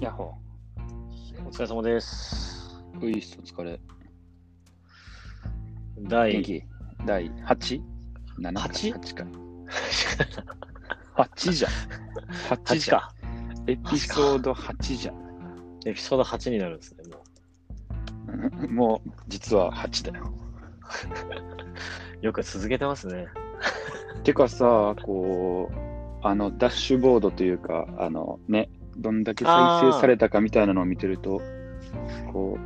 ヤッホお疲れ様です。ー。ウイスお疲れ。元第気第 8?7 八？8か。8じゃん。8 8じゃ。エピソード8じゃエピソード8になるんですね、もん。もう、実は8だよ。う。よく続けてますね。てかさ、こう、あの、ダッシュボードというか、あのね、どんだけ再生されたかみたいなのを見てると、こ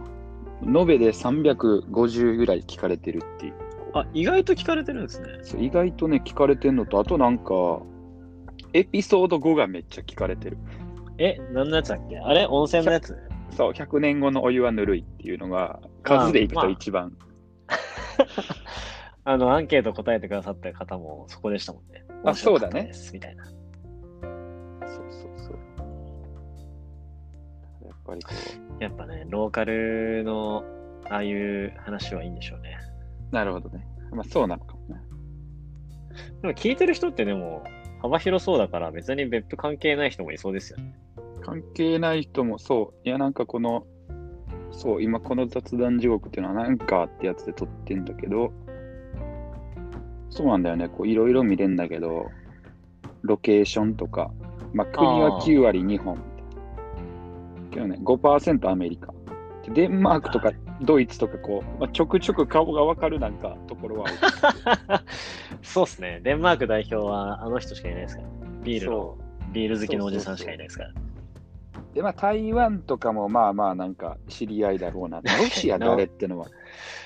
う、延べで350ぐらい聞かれてるっていう。あ、意外と聞かれてるんですね。そう意外とね、聞かれてんのと、あとなんか、エピソード5がめっちゃ聞かれてる。え、何のやつだっけ？あれ？温泉のやつ？そう、100年後のお湯はぬるいっていうのが、数でいくと一番。あの、アンケート答えてくださった方もそこでしたもんね。あそうだねみたいな。ぱりこやっぱね、ローカルのああいう話はいいんでしょうね。う、なるほどね。まあそうなのかもね。でも聞いてる人ってでも幅広そうだから別に別府関係ない人もいそうですよね。関係ない人もそう、いやなんかこの、そう、今この雑談地獄っていうのはなんかってやつで撮ってんだけど、そうなんだよね、こういろいろ見れんだけど、ロケーションとか、まあ国は9割日本みたいな。けどね、5%アメリカ。でデンマークとかドイツとかこう、まあ、ちょくちょく顔がわかるなんかところは。そうっすね。デンマーク代表はあの人しかいないですから。ビールのそ、ビール好きのおじさんしかいないですから。で、まあ台湾とかもまあまあなんか知り合いだろうな。ロシア誰ってのは。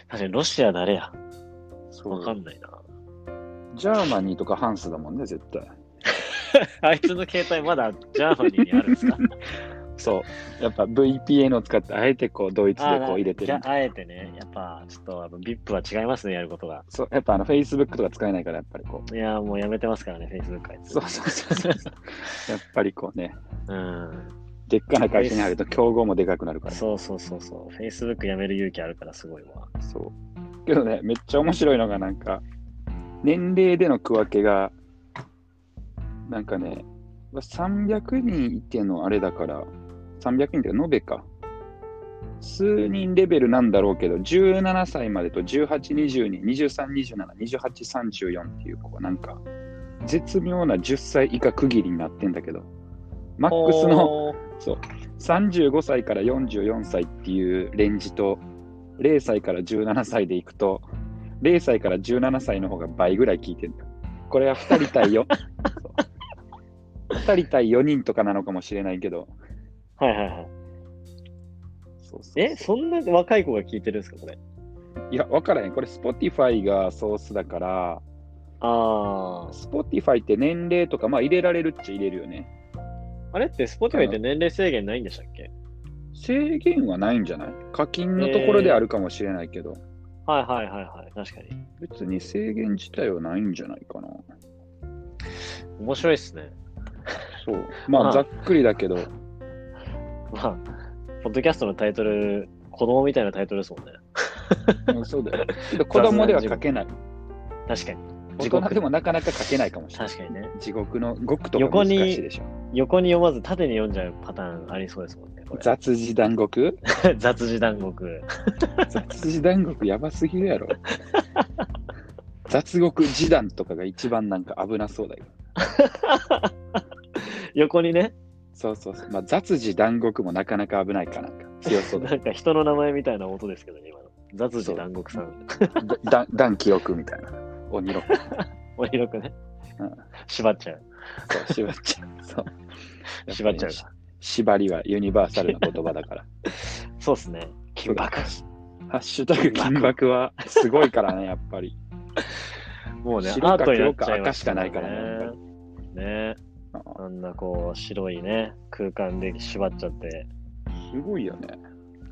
確かにロシア誰やそうわかんないな。 Germany とかハンスだもんね、絶対。あいつの携帯まだ Germany にあるんですか？そう。やっぱ VPN を使って、あえてこう、ドイツでこう入れてる。あえてね、やっぱちょっとあの VIP は違いますね、やることが。そう、やっぱあの、Facebook とか使えないから、やっぱりこう。いや、もうやめてますからね、Facebook あいつ。そうそうそうそう。やっぱりこうね、うん。でっかな会社に入ると競合もでかくなるから。そうそうそうそう。Facebook やめる勇気あるからすごいわ。そう。けどね、めっちゃ面白いのがなんか、年齢での区分けが、なんかね、300人いてのあれだから、300人って延べか。数人レベルなんだろうけど、17歳までと18、22、23、27、28、34っていう、こうなんか、絶妙な10歳以下区切りになってんだけど、マックスのそう。35歳から44歳っていうレンジと、0歳から17歳でいくと、0歳から17歳の方が倍ぐらい聞いてるんだよ。これは2人対4、そう2人対4人とかなのかもしれないけど、はいはいはい。そうそうえ、そんな若い子が聞いてるんですか、これ？いや、わからへん。これ Spotify がソースだから、あ Spotify って年齢とか、まあ入れられるっちゃ入れるよね。あ。あれって Spotify って年齢制限ないんでしたっけ？制限はないんじゃない？課金のところであるかもしれないけど、はいはいはいはい。確かに。別に制限自体はないんじゃないかな。面白いっすね。そう。ままああ、ざっくりだけど、まあ、ポッドキャストのタイトル、子供みたいなタイトルですもんね。うんそうだよ。けど子供では書けない。確かに。大地獄人でもなかなか書けないかもしれない。確かにね。地獄の獄とか横に難しいでしょ。横に読まず縦に読んじゃうパターンありそうですもんね。雑字断 獄？雑字断獄。雑字断獄やばすぎるやろ。雑獄示談とかが一番なんか危なそうだよ。横にね、そうそうそう。まあ、雑字断獄もなかなか危ないかなんか。強そうだ な。んか人の名前みたいな音ですけどね、今の。雑字断獄さん。だ断記憶みたいな。鬼の。お広くねうん。縛っちゃう。そう、縛っちゃう。そう。縛っちゃうやぱり縛りはユニバーサルな言葉だから。そうっすね。金箔。ハッシュタグ金箔はすごいからね、やっぱり。もうね、ア白か黒か赤しかないからね。ねあんなこう、白いね、空間で縛っちゃって。すごいよね。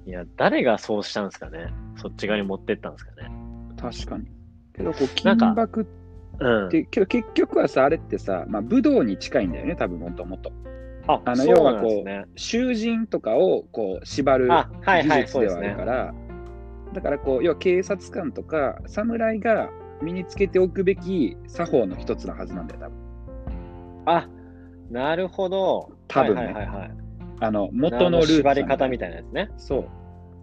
いや、誰がそうしたんですかねそっち側に持ってったんですかね確かに。けど、こう、金箔っうん。て、けど結局はさ、あれってさ、まあ、武道に近いんだよね、多分もともと。ああのそうなんですね。囚人とかをこう縛るあ、はい技はい、術ではあそうですね。るから、だからこう、要は警察官とか侍が身につけておくべき作法の一つのはずなんだよ、多分。あ、なるほど。多分ねはいはいはいはい。あの、元のルーツ縛り方みたいなやつね。そ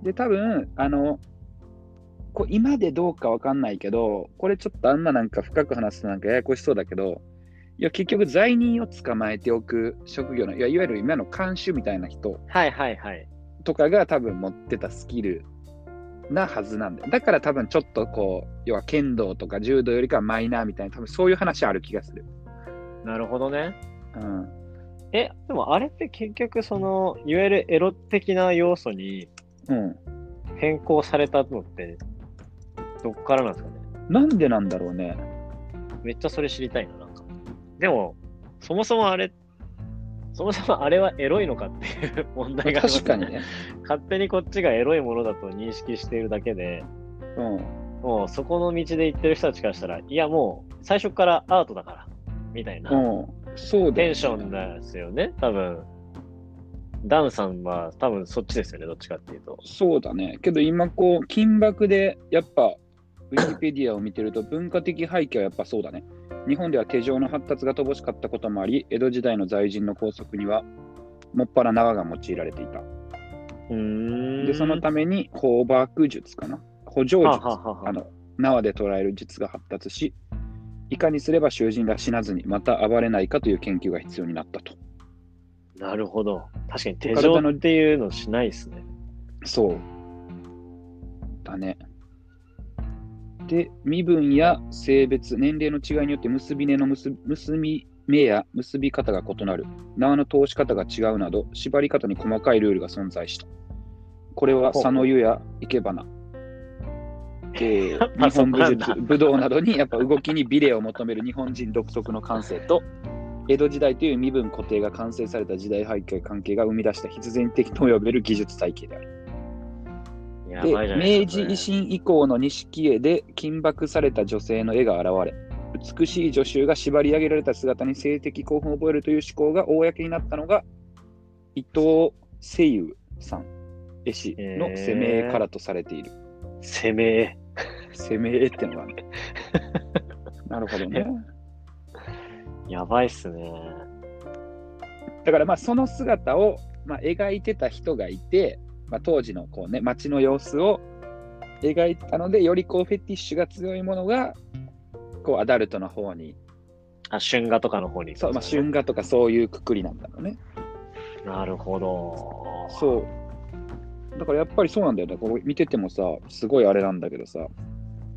う。で、多分、あの、こう今でどうかわかんないけど、これちょっとあんまなんか深く話すとなんかややこしそうだけど、いや、結局罪人を捕まえておく職業の、いやいわゆる今の監修みたいな人はいはいはい。とかが多分持ってたスキルなはずなんだよ。だから多分ちょっとこう、要は剣道とか柔道よりかはマイナーみたいな、多分そういう話ある気がする。なるほどね。うん。え、でもあれって結局その、いわゆるエロ的な要素にうん。変更されたのって、どっからなんですかね？なんでなんだろうね。めっちゃそれ知りたいな、なんか。でも、そもそもあれ、そもそもあれはエロいのかっていう問題があります確かにね。勝手にこっちがエロいものだと認識しているだけで、うん。もうそこの道で行ってる人たちからしたら、いやもう最初からアートだから、みたいなうん。そうテンションですよね、多分。ダンさんは多分そっちですよね、どっちかっていうと。そうだね。けど今こう、金箔でやっぱ、ウィキペディアを見てると文化的背景はやっぱそうだね。日本では手錠の発達が乏しかったこともあり、江戸時代の在人の拘束には、もっぱら縄が用いられていた。うーん。で、そのために、放爆術かな。補助術。はあの、縄で捕らえる術が発達し、いかにすれば囚人が死なずに、また暴れないかという研究が必要になったと。なるほど。確かに手錠っていうのしないですね。そう。だね。で、身分や性別、年齢の違いによって結び目の結結び目や結び方が異なる、縄の通し方が違うなど、縛り方に細かいルールが存在した。これは佐野湯や生け花、えーぱ日本武術、武道などにやっぱ動きに美麗を求める日本人独特の感性と、江戸時代という身分固定が完成された時代背景関係が生み出した必然的と呼べる技術体系である。やで明治。維新以降の錦絵で金箔された女性の絵が現れ、美しい女囚が縛り上げられた姿に性的興奮を覚えるという思考が公になったのが、伊藤清友さん、絵師の攻め絵からとされている。攻め。攻め絵ってのがある。なるほどね。やばいっすね。だからまあその姿を、まあ、描いてた人がいて、まあ、当時のこう、ね、街の様子を描いたので、よりこうフェティッシュが強いものがこうアダルトの方にあ、春画とかの方にそう、まあ、春画とかそういうくくりなんだろうね。なるほど。そう。だからやっぱりそうなんだよね。こう見ててもさ、すごいあれなんだけどさ、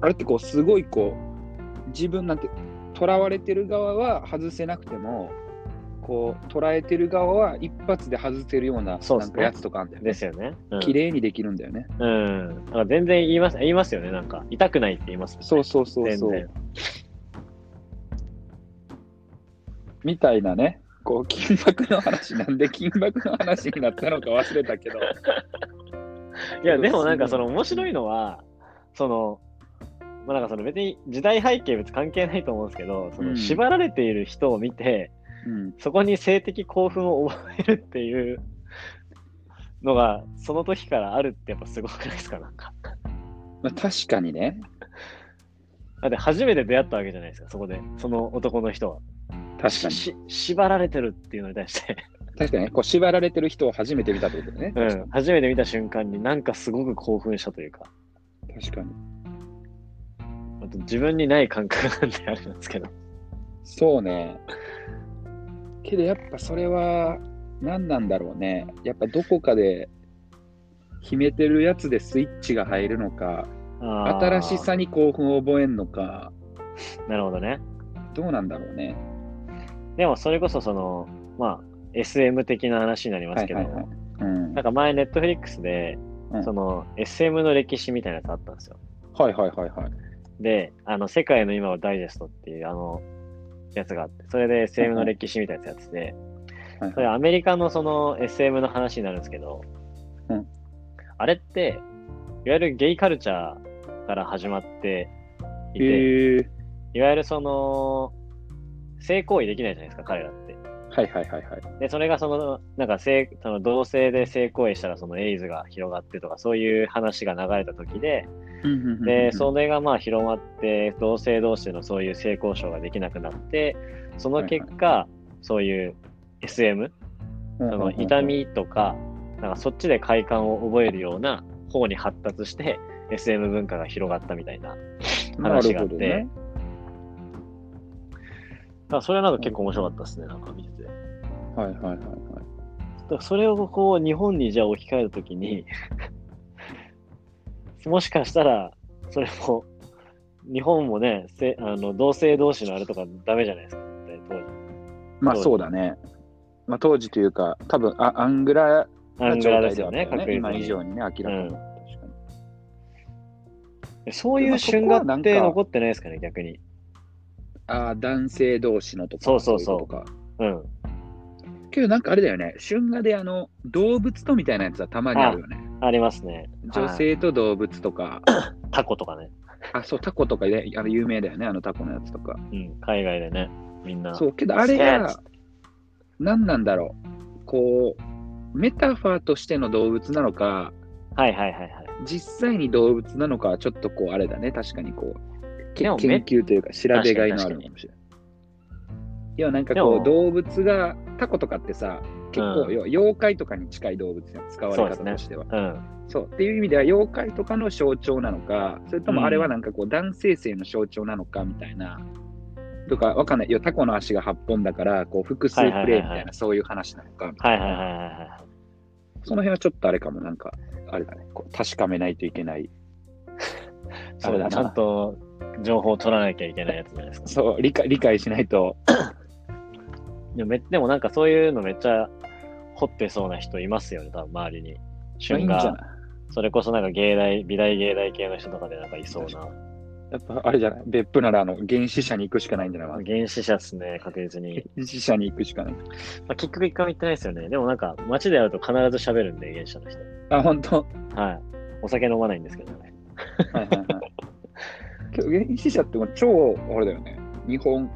あれってこう、すごいこう、自分なんて、囚われてる側は外せなくても、こう、捉えてる側は一発で外せるような、なんかやつとかあるんだよね。ですよね。うん。綺麗にできるんだよね。うん。だから全然言います、言いますよね。なんか、痛くないって言いますね。そうそうそうそう全然。。みたいなね。こう、金箔の話、なんで金箔の話になったのか忘れたけど。いや、でもなんかその面白いのは、その、まあなんかその別に時代背景別に関係ないと思うんですけど、そうのん縛られている人を見て、うん。そこに性的興奮を覚えるっていうのが、その時からあるってやっぱすごくないですか、なんか。まあ、確かにね。だって初めて出会ったわけじゃないですか、そこで。その男の人は。確かに。し縛られてるっていうのに対して、確かにね、こう縛られてる人を初めて見たってことね。うん、初めて見た瞬間になんかすごく興奮したというか、確かに。自分にない感覚なんであれなんですけど。そうね。けどやっぱそれは何なんだろうね。やっぱどこかで秘めてるやつでスイッチが入るのか、新しさに興奮を覚えるのか、なるほどね。どうなんだろうね。でもそれこそその、まあ、SM 的な話になりますけど。なんか前、ネットフリックスで、うんその SM の歴史みたいなやつあったんですよ。はいはいはいはい。で、あの、世界の今をダイジェストっていう、あの、やつがあって、それで SM の歴史みたいなやつやってて、はい。それアメリカのその SM の話になるんですけど、うん。あれって、いわゆるゲイカルチャーから始まっていて、いわゆるその、性行為できないじゃないですか、彼らって。はいはいはいはい。で、それがその、なんか性、その同性で性行為したらそのエイズが広がってとか、そういう話が流れた時で、で、それがまあ広まって、同性同士でのそういう性交渉ができなくなって、その結果、そういう SM その痛みとか、なんかそっちで快感を覚えるような方に発達して、SM 文化が広がったみたいな話があって、ね、だそれはなんか結構面白かったですね、なんか見てて。はいはいはいはい。だそれをこう日本にじゃあ置き換えるときに もしかしたらそれも日本もね、せあの同性同士のあれとかダメじゃないですか、当時。まあそうだね。まあ当時というか、多分あアングラアングラですよね、確。今以上にね、明らかに。うんそういう春画って残ってないですかね、逆に。ああ、男性同士のとか。そうそうそう。ううん。けどなんかあれだよね、春画であの動物とみたいなやつはたまにあるよね。ありますね。女性と動物とか。タコとかね。あ、そう、タコとかで、あの有名だよね、あのタコのやつとか。うん、海外でね、みんな。そう、けどあれが、何なんだろう。こう、メタファーとしての動物なのか、はいはいはいはい。実際に動物なのかはちょっとこう、あれだね、確かにこう、研究というか調べがいのあるかもしれない。いや、なんかこう、動物が、タコとかってさ、結構、要は妖怪とかに近い動物の使われ方としては。そう、ねうんそう。っていう意味では、妖怪とかの象徴なのか、それともあれはなんかこう、男性性の象徴なのかみたいな、とか、わかんない。いや、タコの足が8本だから、こう、複数プレイみたいな、そういう話なのかはいはいはいはい。その辺はちょっとあれかも、なんか、あれだね、こう確かめないといけない。そうだ、ちゃんと情報を取らなきゃいけないやつじゃないですか。そう、理解理解しないと。でもめでもなんかそういうのめっちゃ掘ってそうな人いますよね、多分周りに。瞬間。それこそなんか芸大、美大芸大系の人とかでなんかいそうな。やっぱあれじゃない？別府ならあの原始者に行くしかないんじゃない？原始者っすね、確実に。原始者に行くしかない。まあ、結局一回も行ってないですよね。でもなんか街で会うと必ず喋るんで、原始者の人。あ、本当？はい。お酒飲まないんですけどね。はいはいはい。原始者っても超、あれだよね。日本、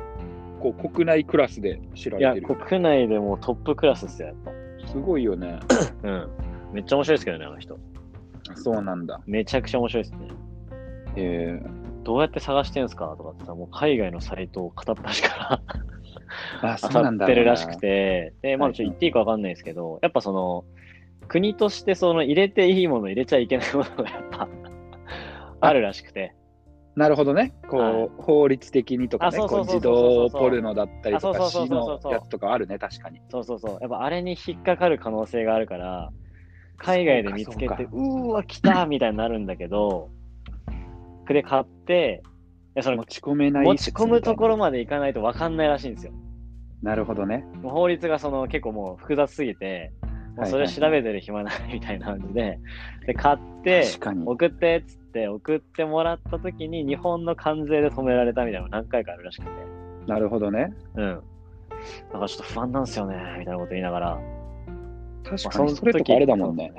こう国内クラスで知られてる、ね、いや、国内でもトップクラスですよ、やっぱ。すごいよね。うん。めっちゃ面白いですけどね、あの人。そうなんだ。めちゃくちゃ面白いですね。えー、どうやって探してんすかとかってさ、もう海外のサイトを片っ端からあ、そうなんだ。ってるらしくて、で、まあ、ちょっと言っていいかわかんないですけど、やっぱその、国としてその入れていいもの入れちゃいけないものがやっぱあるらしくて。なるほどね。こう、はい、法律的にとかね、自動ポルノだったりとか、死のやつとかあるね、確かに。そうそうそう。やっぱあれに引っかかる可能性があるから、海外で見つけて、うーわ、来たみたいになるんだけど、で買って、その持ち込めない持ち込むところまでいかないと分かんないらしいんですよ。なるほどね。法律がその結構もう複雑すぎて、もうそれ調べてる暇ないみたいな感じで、で、買って、送ってっつって送ってもらった時に日本の関税で止められたみたいなの何回かあるらしくて。なるほどね。うん。だからちょっと不安なんですよね、みたいなこと言いながら。確かに、それとかあれだもんね。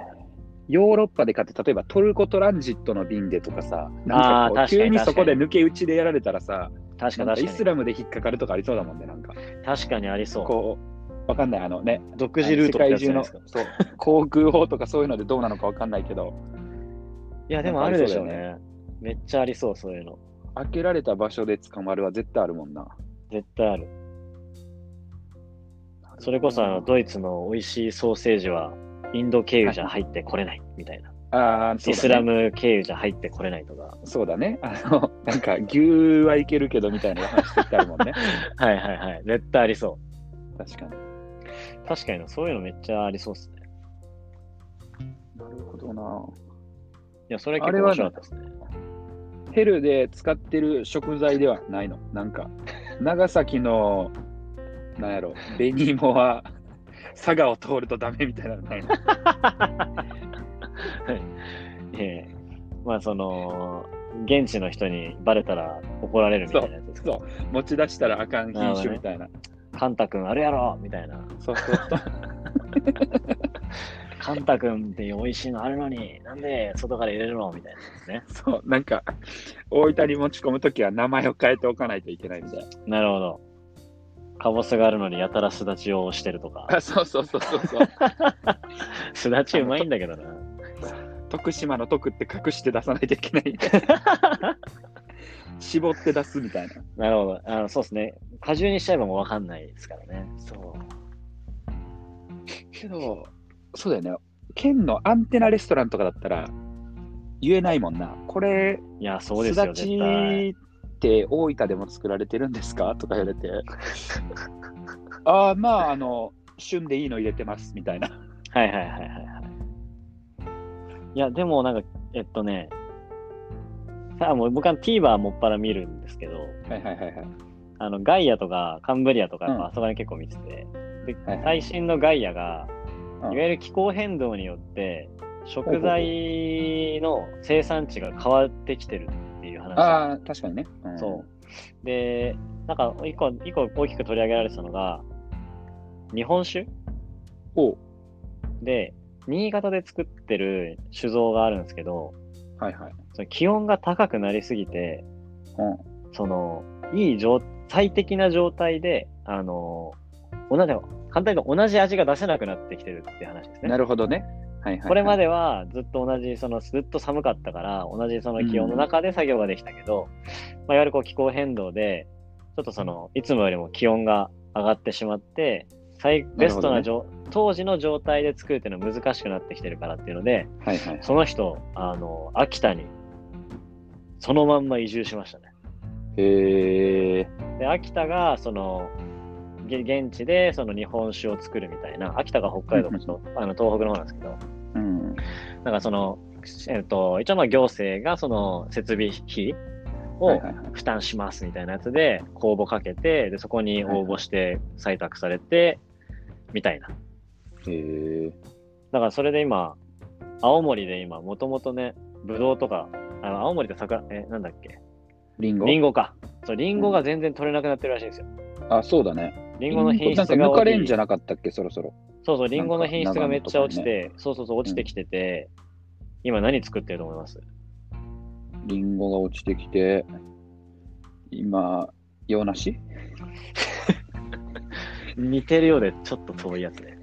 ヨーロッパで買って、例えばトルコトランジットの便でとかさ、なんか急にそこで抜け打ちでやられたらさ、確かにイスラムで引っかかるとかありそうだもんね、なんか。確かにありそう。こう、わかんない、あのね、独自ルート世界中のそう航空法とかそういうのでどうなのかわかんないけど。いや、でもあるでしょうね。ねめっちゃありそう、そういうの。開けられた場所で捕まるは絶対あるもんな。絶対ある。それこそあのドイツの美味しいソーセージはインド経由じゃ入ってこれないみたいな。あね、イスラム経由じゃ入ってこれないとか。そうだね。あの、なんか、牛はいけるけどみたいな話してあるもんね。はいはいはい。絶対ありそう。確かに。確かに、そういうのめっちゃありそうっすね。なるほどな。いや、それ結構面白かったですね。ヘルで使ってる食材ではないの。なんか、長崎の、なんやろ、紅芋は佐賀を通るとダメみたいなのないのええまあその、現地の人にバレたら怒られるみたいなやつですか？そう持ち出したらあかん品種みたいな。カンタ君あるやろみたいな。そうそうそう。カンタ君って美味しいのあるのに、なんで外から入れるの？みたいなですね。そう、なんか、大分に持ち込むときは名前を変えておかないといけないみたいな。なるほど。カボスがあるのにやたらすだちをしてるとか。あ、そうそうそうそうそう。すだちうまいんだけどな。徳島の徳って隠して出さないといけない。絞って出すみたいな。なるほど。あのそうですね。果汁にしちゃえばもうわかんないですからね。そう。けど、そうだよね。県のアンテナレストランとかだったら言えないもんな。これ、いや、そうですよ、すだちって大分でも作られてるんですか？とか言われて、ああ、まあ、あの、旬でいいの入れてますみたいな。はいはいはいはいはい。いや、でもなんか、えっとね、さあもう僕は TVer もっぱら見るんですけど、はいはいはいはい。あの、ガイアとかカンブリアとか、あそこに結構見てて、で、はいはい、最新のガイアが、いわゆる気候変動によって、食材の生産地が変わってきてるっていう話。ああ、確かにね。うん、そう。で、なんか一個、一個大きく取り上げられてたのが、日本酒？おで、新潟で作ってる酒造があるんですけど、はいはい。その気温が高くなりすぎて、うん、その、いい状、最適な状態で、あの、同じ、簡単に同じ味が出せなくなってきてるっていう話ですね。なるほどね。はいはい、はい、これまではずっと同じ、そのずっと寒かったから、同じその気温の中で作業ができたけど、うん、まあ、いわゆるこう気候変動で、ちょっとその、いつもよりも気温が上がってしまって、最ベストな、ね、当時の状態で作るっていうのは難しくなってきてるからっていうので、はいはい、その人、あの、秋田にそのまんま移住しましたね。へえ。で、秋田が、その、現地でその日本酒を作るみたいな、秋田が北海道とあの東北の方なんですけど、うん、なんかその、えっと、一応まあ行政がその設備費を負担しますみたいなやつで公募かけて、でそこに応募して採択されて、みたいな。へえ。だからそれで今、青森で今、もともとね、ぶどうとか、あの青森って桜、え、なんだっけ？リンゴ？リンゴか。そう、リンゴが全然取れなくなってるらしいんですよ。うん、あ、そうだね。リンゴの品質が。抜かれんじゃなかったっけ、そろそろ。そうそう、リンゴの品質がめっちゃ落ちて、ね、そうそうそう、落ちてきてて、うん、今何作ってると思います？リンゴが落ちてきて、今、洋梨？似てるようでちょっと遠いやつね。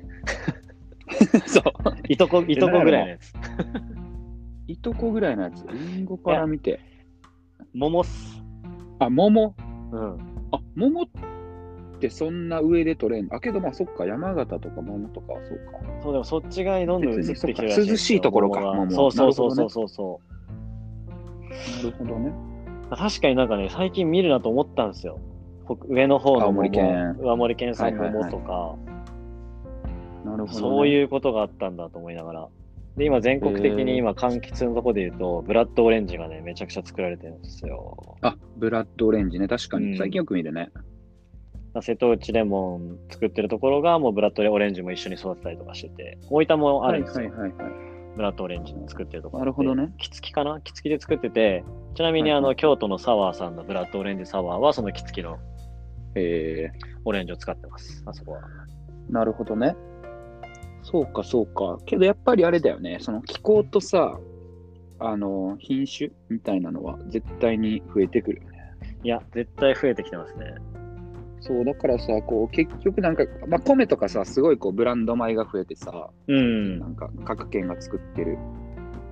そう。いとこ、いとこぐらいのやつ。いとこぐらいのやつ。リンゴから見て。桃っす。あ、桃？うん。あ、桃ってそんな上で取れんあ、けどまあそっか、山形とか桃とかはそうか。そう、でもそっち側にどんどん移ってきてる涼しいところか、桃そうそうそうそうそうそう。なるほどね。確かになんかね、最近見るなと思ったんですよ。上の方の青森県上森県産桃とか、なるほど、ね、そういうことがあったんだと思いながら。で、今全国的に今、柑橘のとこで言うと、ブラッドオレンジがね、めちゃくちゃ作られてるんですよ。あ、ブラッドオレンジね、確かに。最近よく見るね。うん、瀬戸内レモン作ってるところが、もうブラッドオレンジも一緒に育てたりとかしてて、大分もあるんですよ。はいはいはい、はい、ブラッドオレンジ作ってるところ。なるほどね。キツキかな？キツキで作ってて、ちなみにあの、はいはい、京都のサワーさんのブラッドオレンジサワーは、そのキツキのえオレンジを使ってます、あそこは。なるほどね。そうか、そうか。けどやっぱりあれだよね、その気候とさ、あの、品種みたいなのは絶対に増えてくるよね。いや、絶対増えてきてますね。そう、だからさ、こう、結局なんか、まあ、米とかさ、すごいこう、ブランド米が増えてさ、うん。なんか、各県が作ってる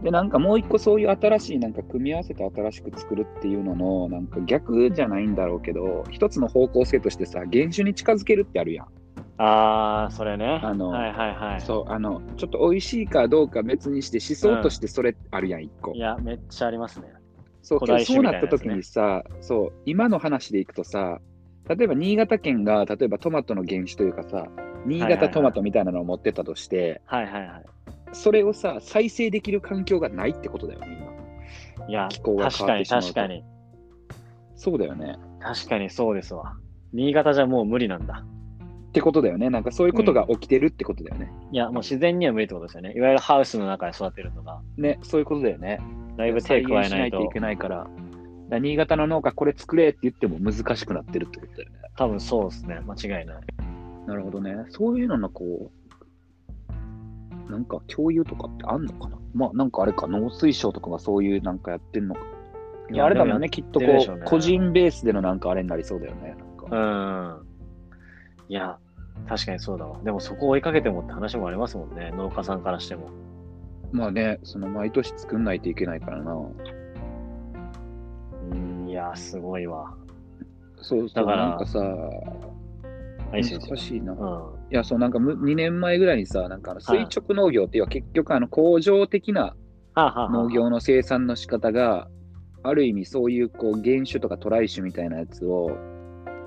で、なんかもう一個そういう新しい、なんか組み合わせて新しく作るっていうのの、なんか逆じゃないんだろうけど、一つの方向性としてさ、原種に近づけるってあるやん。ああ、それね。あの、はいはいはい。そう、あの、ちょっと美味しいかどうか別にして、思想としてそれあるやん、一、個。いや、めっちゃありますね。そう、ね、そうなった時にさ、そう、今の話でいくとさ、例えば新潟県が、例えばトマトの原種というかさ、新潟トマトみたいなのを持ってたとして、はいはいはい。それをさ、再生できる環境がないってことだよね、今。いや、気候が確かに確かに。そうだよね。確かにそうですわ。新潟じゃもう無理なんだ。ってことだよね。なんかそういうことが起きてるってことだよね。うん、いや、もう自然には無理ってことですよね。いわゆるハウスの中で育てるとか。ね、そういうことだよね。だいぶ手加えないと。いけないから。から新潟の農家これ作れって言っても難しくなってるってことだよね。多分そうですね。間違いない。なるほどね。そういうののこう、なんか共有とかってあんのかな？まあなんかあれか、農水省とかがそういうなんかやってんのか。いや、あれだもんね、きっとこう、個人ベースでのなんかあれになりそうだよね。なんかうん。いや、確かにそうだわ。でもそこを追いかけてもって話もありますもんね、農家さんからしても。まあね、その毎年作んないといけないからな。うん、いや、すごいわ。そうそう、だからなんかさ、難しいな。うんいや、そう、なんか2年前ぐらいにさ、なんか垂直農業っていうのは結局あの工場的な農業の生産の仕方が、ある意味そういうこう原種とかトライ種みたいなやつを、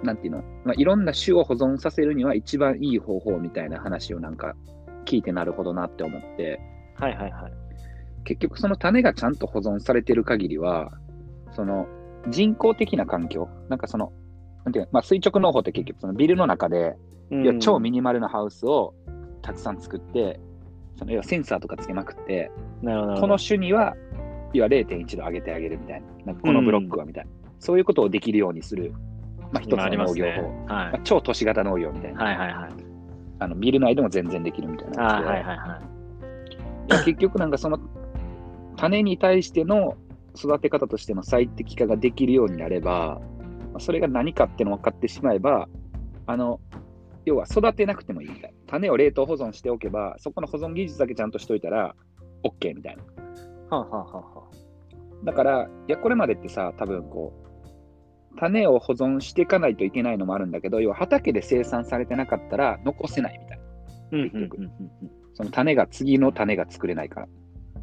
なんていうの、まあ、いろんな種を保存させるには一番いい方法みたいな話をなんか聞いてなるほどなって思って、はいはいはい。結局その種がちゃんと保存されてる限りは、その人工的な環境、なんかその、なんていうまあ、垂直農法って結局そのビルの中で、いや超ミニマルなハウスをたくさん作って、その要はセンサーとかつけまくって、なるほど。この種には、要は0.1度上げてあげるみたいな、なんかこのブロックはみたいな、そういうことをできるようにする、まあ、一つの農業法、ねはい。まあ、超都市型農業みたいな、はいはいはい、あのビル内でも全然できるみたいなはいはいはい、結局なんかその種に対しての育て方としての最適化ができるようになれば、それが何かっていうの分かってしまえば、あの要は育てなくてもいいみたいな。種を冷凍保存しておけば、そこの保存技術だけちゃんとしといたら、OK みたいな。はあ、はあははあ、だから、いや、これまでってさ、多分こう、種を保存していかないといけないのもあるんだけど、要は畑で生産されてなかったら残せないみたいな。結局。その種が、次の種が作れないから。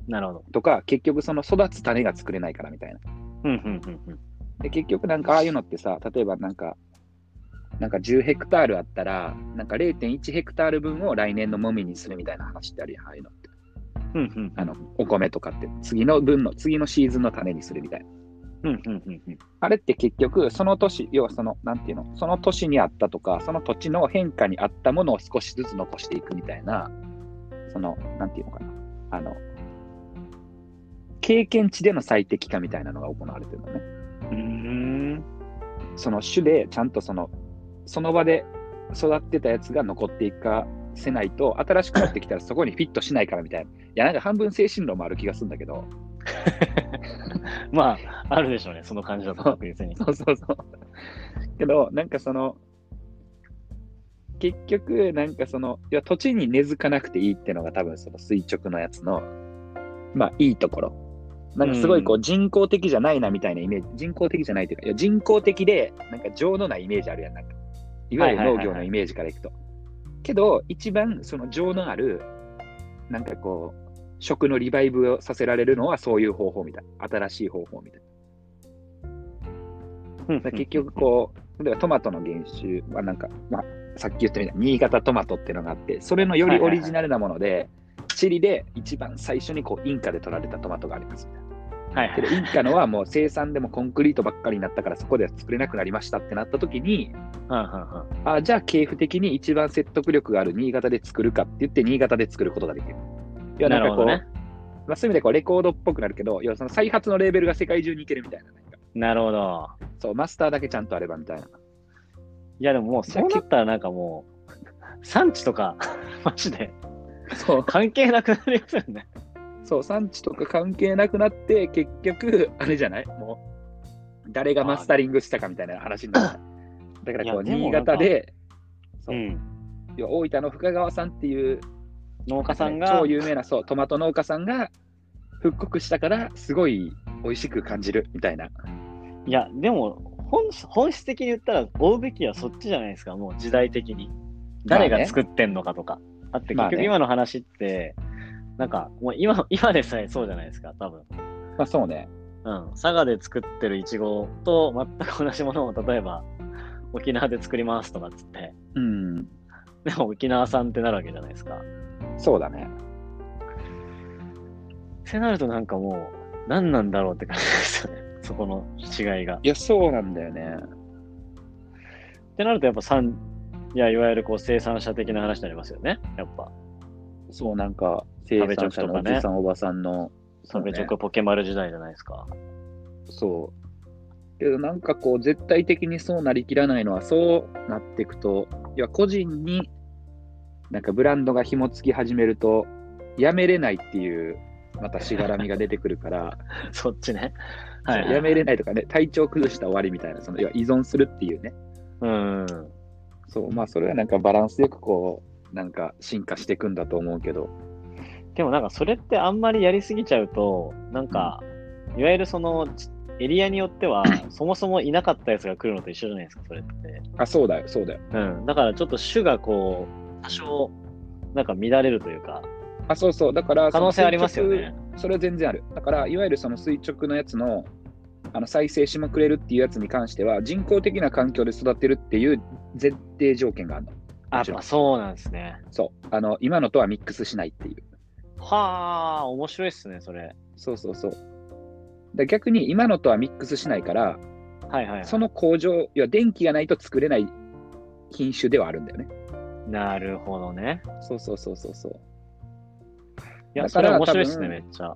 なるほど。とか、結局その育つ種が作れないからみたいな。で結局なんかああいうのってさ、例えばなんか、なんか10ヘクタールあったら、なんか0.1ヘクタール分を来年のもみにするみたいな話ってあるやん、ああいうのって。うんうん、あのお米とかって、次の分の、次のシーズンの種にするみたいな。うんうんうんうん、あれって結局、その年、要はその、なんていうの、その年にあったとか、その土地の変化にあったものを少しずつ残していくみたいな、その、なんていうのかな、あの、経験値での最適化みたいなのが行われてるのね。うんその種でちゃんとそのその場で育ってたやつが残っていかせないと、新しくなってきたらそこにフィットしないからみたいな。いや、なんか半分精神論もある気がするんだけど。まあ、あるでしょうね、その感じだと確実に。そうそうそう。けど、なんかその、結局、なんかその、いや土地に根付かなくていいっていうのが多分その垂直のやつの、まあいいところ。なんかすごいこう人工的じゃないなみたいなイメージ、人工的じゃないというか、いや人工的でなんか情のないイメージあるやん。なんかいわゆる農業のイメージからいくと。けど、一番その情のある、なんかこう、食のリバイブをさせられるのはそういう方法みたいな。新しい方法みたいな。結局こう、例えばトマトの原種はなんか、まあ、さっき言ったみたいに新潟トマトっていうのがあって、それのよりオリジナルなもので、チリで一番最初にこうインカで取られたトマトがありますみたいな。はいはい、インカのはもう生産でもコンクリートばっかりになったからそこでは作れなくなりましたってなった時に、はんはんはんあじゃあ系譜的に一番説得力がある新潟で作るかって言って新潟で作ることができる。いやなんかこう、ね、まあ、そういう意味でこうレコードっぽくなるけど、要はその再発のレーベルが世界中にいけるみたいな。なるほど。そう、マスターだけちゃんとあればみたいな。いやでももうそうなったらなんかもう、産地とか、マジで、そう関係なくなりますよね。そう、産地とか関係なくなって、結局、あれじゃない？もう、誰がマスタリングしたかみたいな話になる。だからこう、新潟で、そう、うん、大分の深川さんっていう農家さんが、超有名なそうトマト農家さんが復刻したから、すごい美味しく感じるみたいな。いや、でも本、本質的に言ったら、追うべきはそっちじゃないですか、もう時代的に。誰が作ってんのかとか。あって結局今の話って、なんか、もう今、今でさえそうじゃないですか、多分。まあそうね。うん。佐賀で作ってるイチゴと全く同じものを、例えば、沖縄で作りますとかっつって。うん。でも沖縄産ってなるわけじゃないですか。そうだね。ってなるとなんかもう、何なんだろうって感じですよね。そこの違いが。いや、そうなんだよね。ってなるとやっぱ産、いや、いわゆるこう生産者的な話になりますよね。やっぱ。そう、なんか、生産者のおじさん、おばさんの。食べチョクポケマル時代じゃないですか。そう。けどなんかこう、絶対的にそうなりきらないのは、そうなっていくと、いや、個人に、なんかブランドが紐付き始めると、やめれないっていう、またしがらみが出てくるから、そっちね。はい、やめれないとかね、体調崩した終わりみたいな、そのいや依存するっていうね。うん。そう、まあ、それはなんかバランスよくこう、なんか進化していくんだと思うけど。でもなんかそれってあんまりやりすぎちゃうと、なんか、いわゆるそのエリアによっては、そもそもいなかったやつが来るのと一緒じゃないですか、それって。あ、そうだよ、そうだよ。うん。だからちょっと種がこ多少、なんか乱れるというか。あ、そうそう。だから、可能性ありますよね。それは全然ある。だから、いわゆるその垂直のやつの、あの再生しまくれるっていうやつに関しては、人工的な環境で育てるっていう前提条件があるの。あ、そうなんですね。そう。あの、今のとはミックスしないっていう。はあ、面白いっすね、それ。そうそうそう。で逆に今のとはミックスしないから、はいはい、はい、その工場、いや電気がないと作れない品種ではあるんだよね。なるほどね。そうそうそうそうそう。いや、それ面白いっすね、めっちゃ。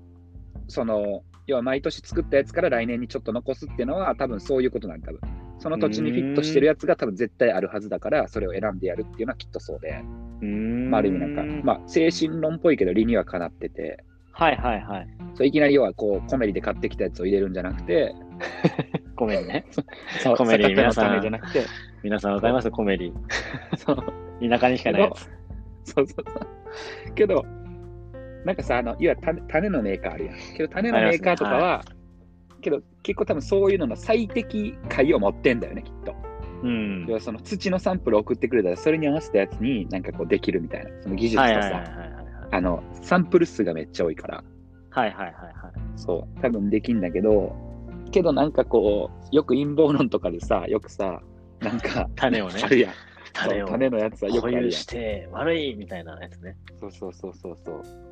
その、要は毎年作ったやつから来年にちょっと残すっていうのは、多分そういうことなんだ、多分。その土地にフィットしてるやつが多分絶対あるはずだから、それを選んでやるっていうのはきっとそうで。まあ、ある意味なんか、まあ、精神論っぽいけど理にはかなってて。はいはいはい。そういきなり要はこうコメリで買ってきたやつを入れるんじゃなくて、コメリね。そうコメリ皆さんじゃなくて、皆さんわかります？コメリ。そう。田舎にしかないやつ。そうそうそう。けど、なんかさ、あの、いわゆる種のメーカーあるやん。けど種のメーカーとかは、はい、けど結構多分そういうのの最適解を持ってんだよね、きっと。うん、要はその土のサンプルを送ってくれたら、それに合わせたやつになんかこうできるみたいな、その技術とさ、あの、サンプル数がめっちゃ多いから。はいはいはいはい。そう、多分できんだけど、けどなんかこう、よく陰謀論とかでさ、よくさ、なんか、種をね、あるやん。種を種のやつはよくあるやん。して悪いみたいなやつね。そうそうそうそうそう。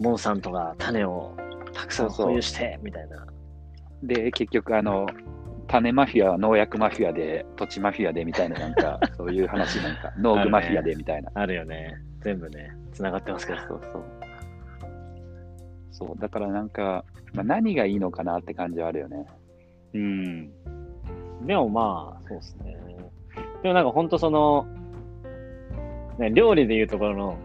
モンさんとか種をたくさん保有してみたいな。で、結局あの、種マフィアは農薬マフィアで、土地マフィアでみたいな、なんか、そういう話なんか、農具マフィアでみたいなあ、るよね。全部ね、つながってますから。そうそう。そう、だからなんか、まあ、何がいいのかなって感じはあるよね。うん。でもまあ、そうですね。でもなんか本当その、ね、料理でいうところの、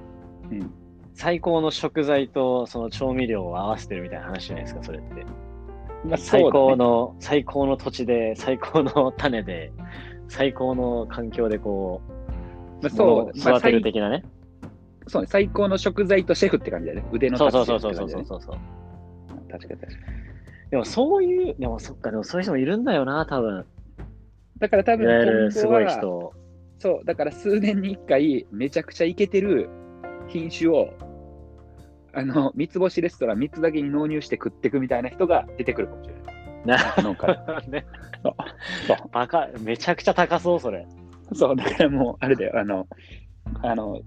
うん、最高の食材とその調味料を合わせてるみたいな話じゃないですか、それって。まあ、最高の、ね、最高の土地で、最高の種で、最高の環境でこう、まあ、そう、育てる的なね。そうね、最高の食材とシェフって感じだよね。腕のそうそうそうそうそうそう。確かに確かに。でもそういう、でもそっか、でもそういう人もいるんだよな、多分。だから多分すごい人。そう、だから数年に一回、めちゃくちゃイケてる品種を、あの、三つ星レストラン3つだけに納入して食っていくみたいな人が出てくるかもしれない。な農家 ね。そう。そう。バカ、めちゃくちゃ高そう、それ。そう、だからもう、あれだよ、あの、あの、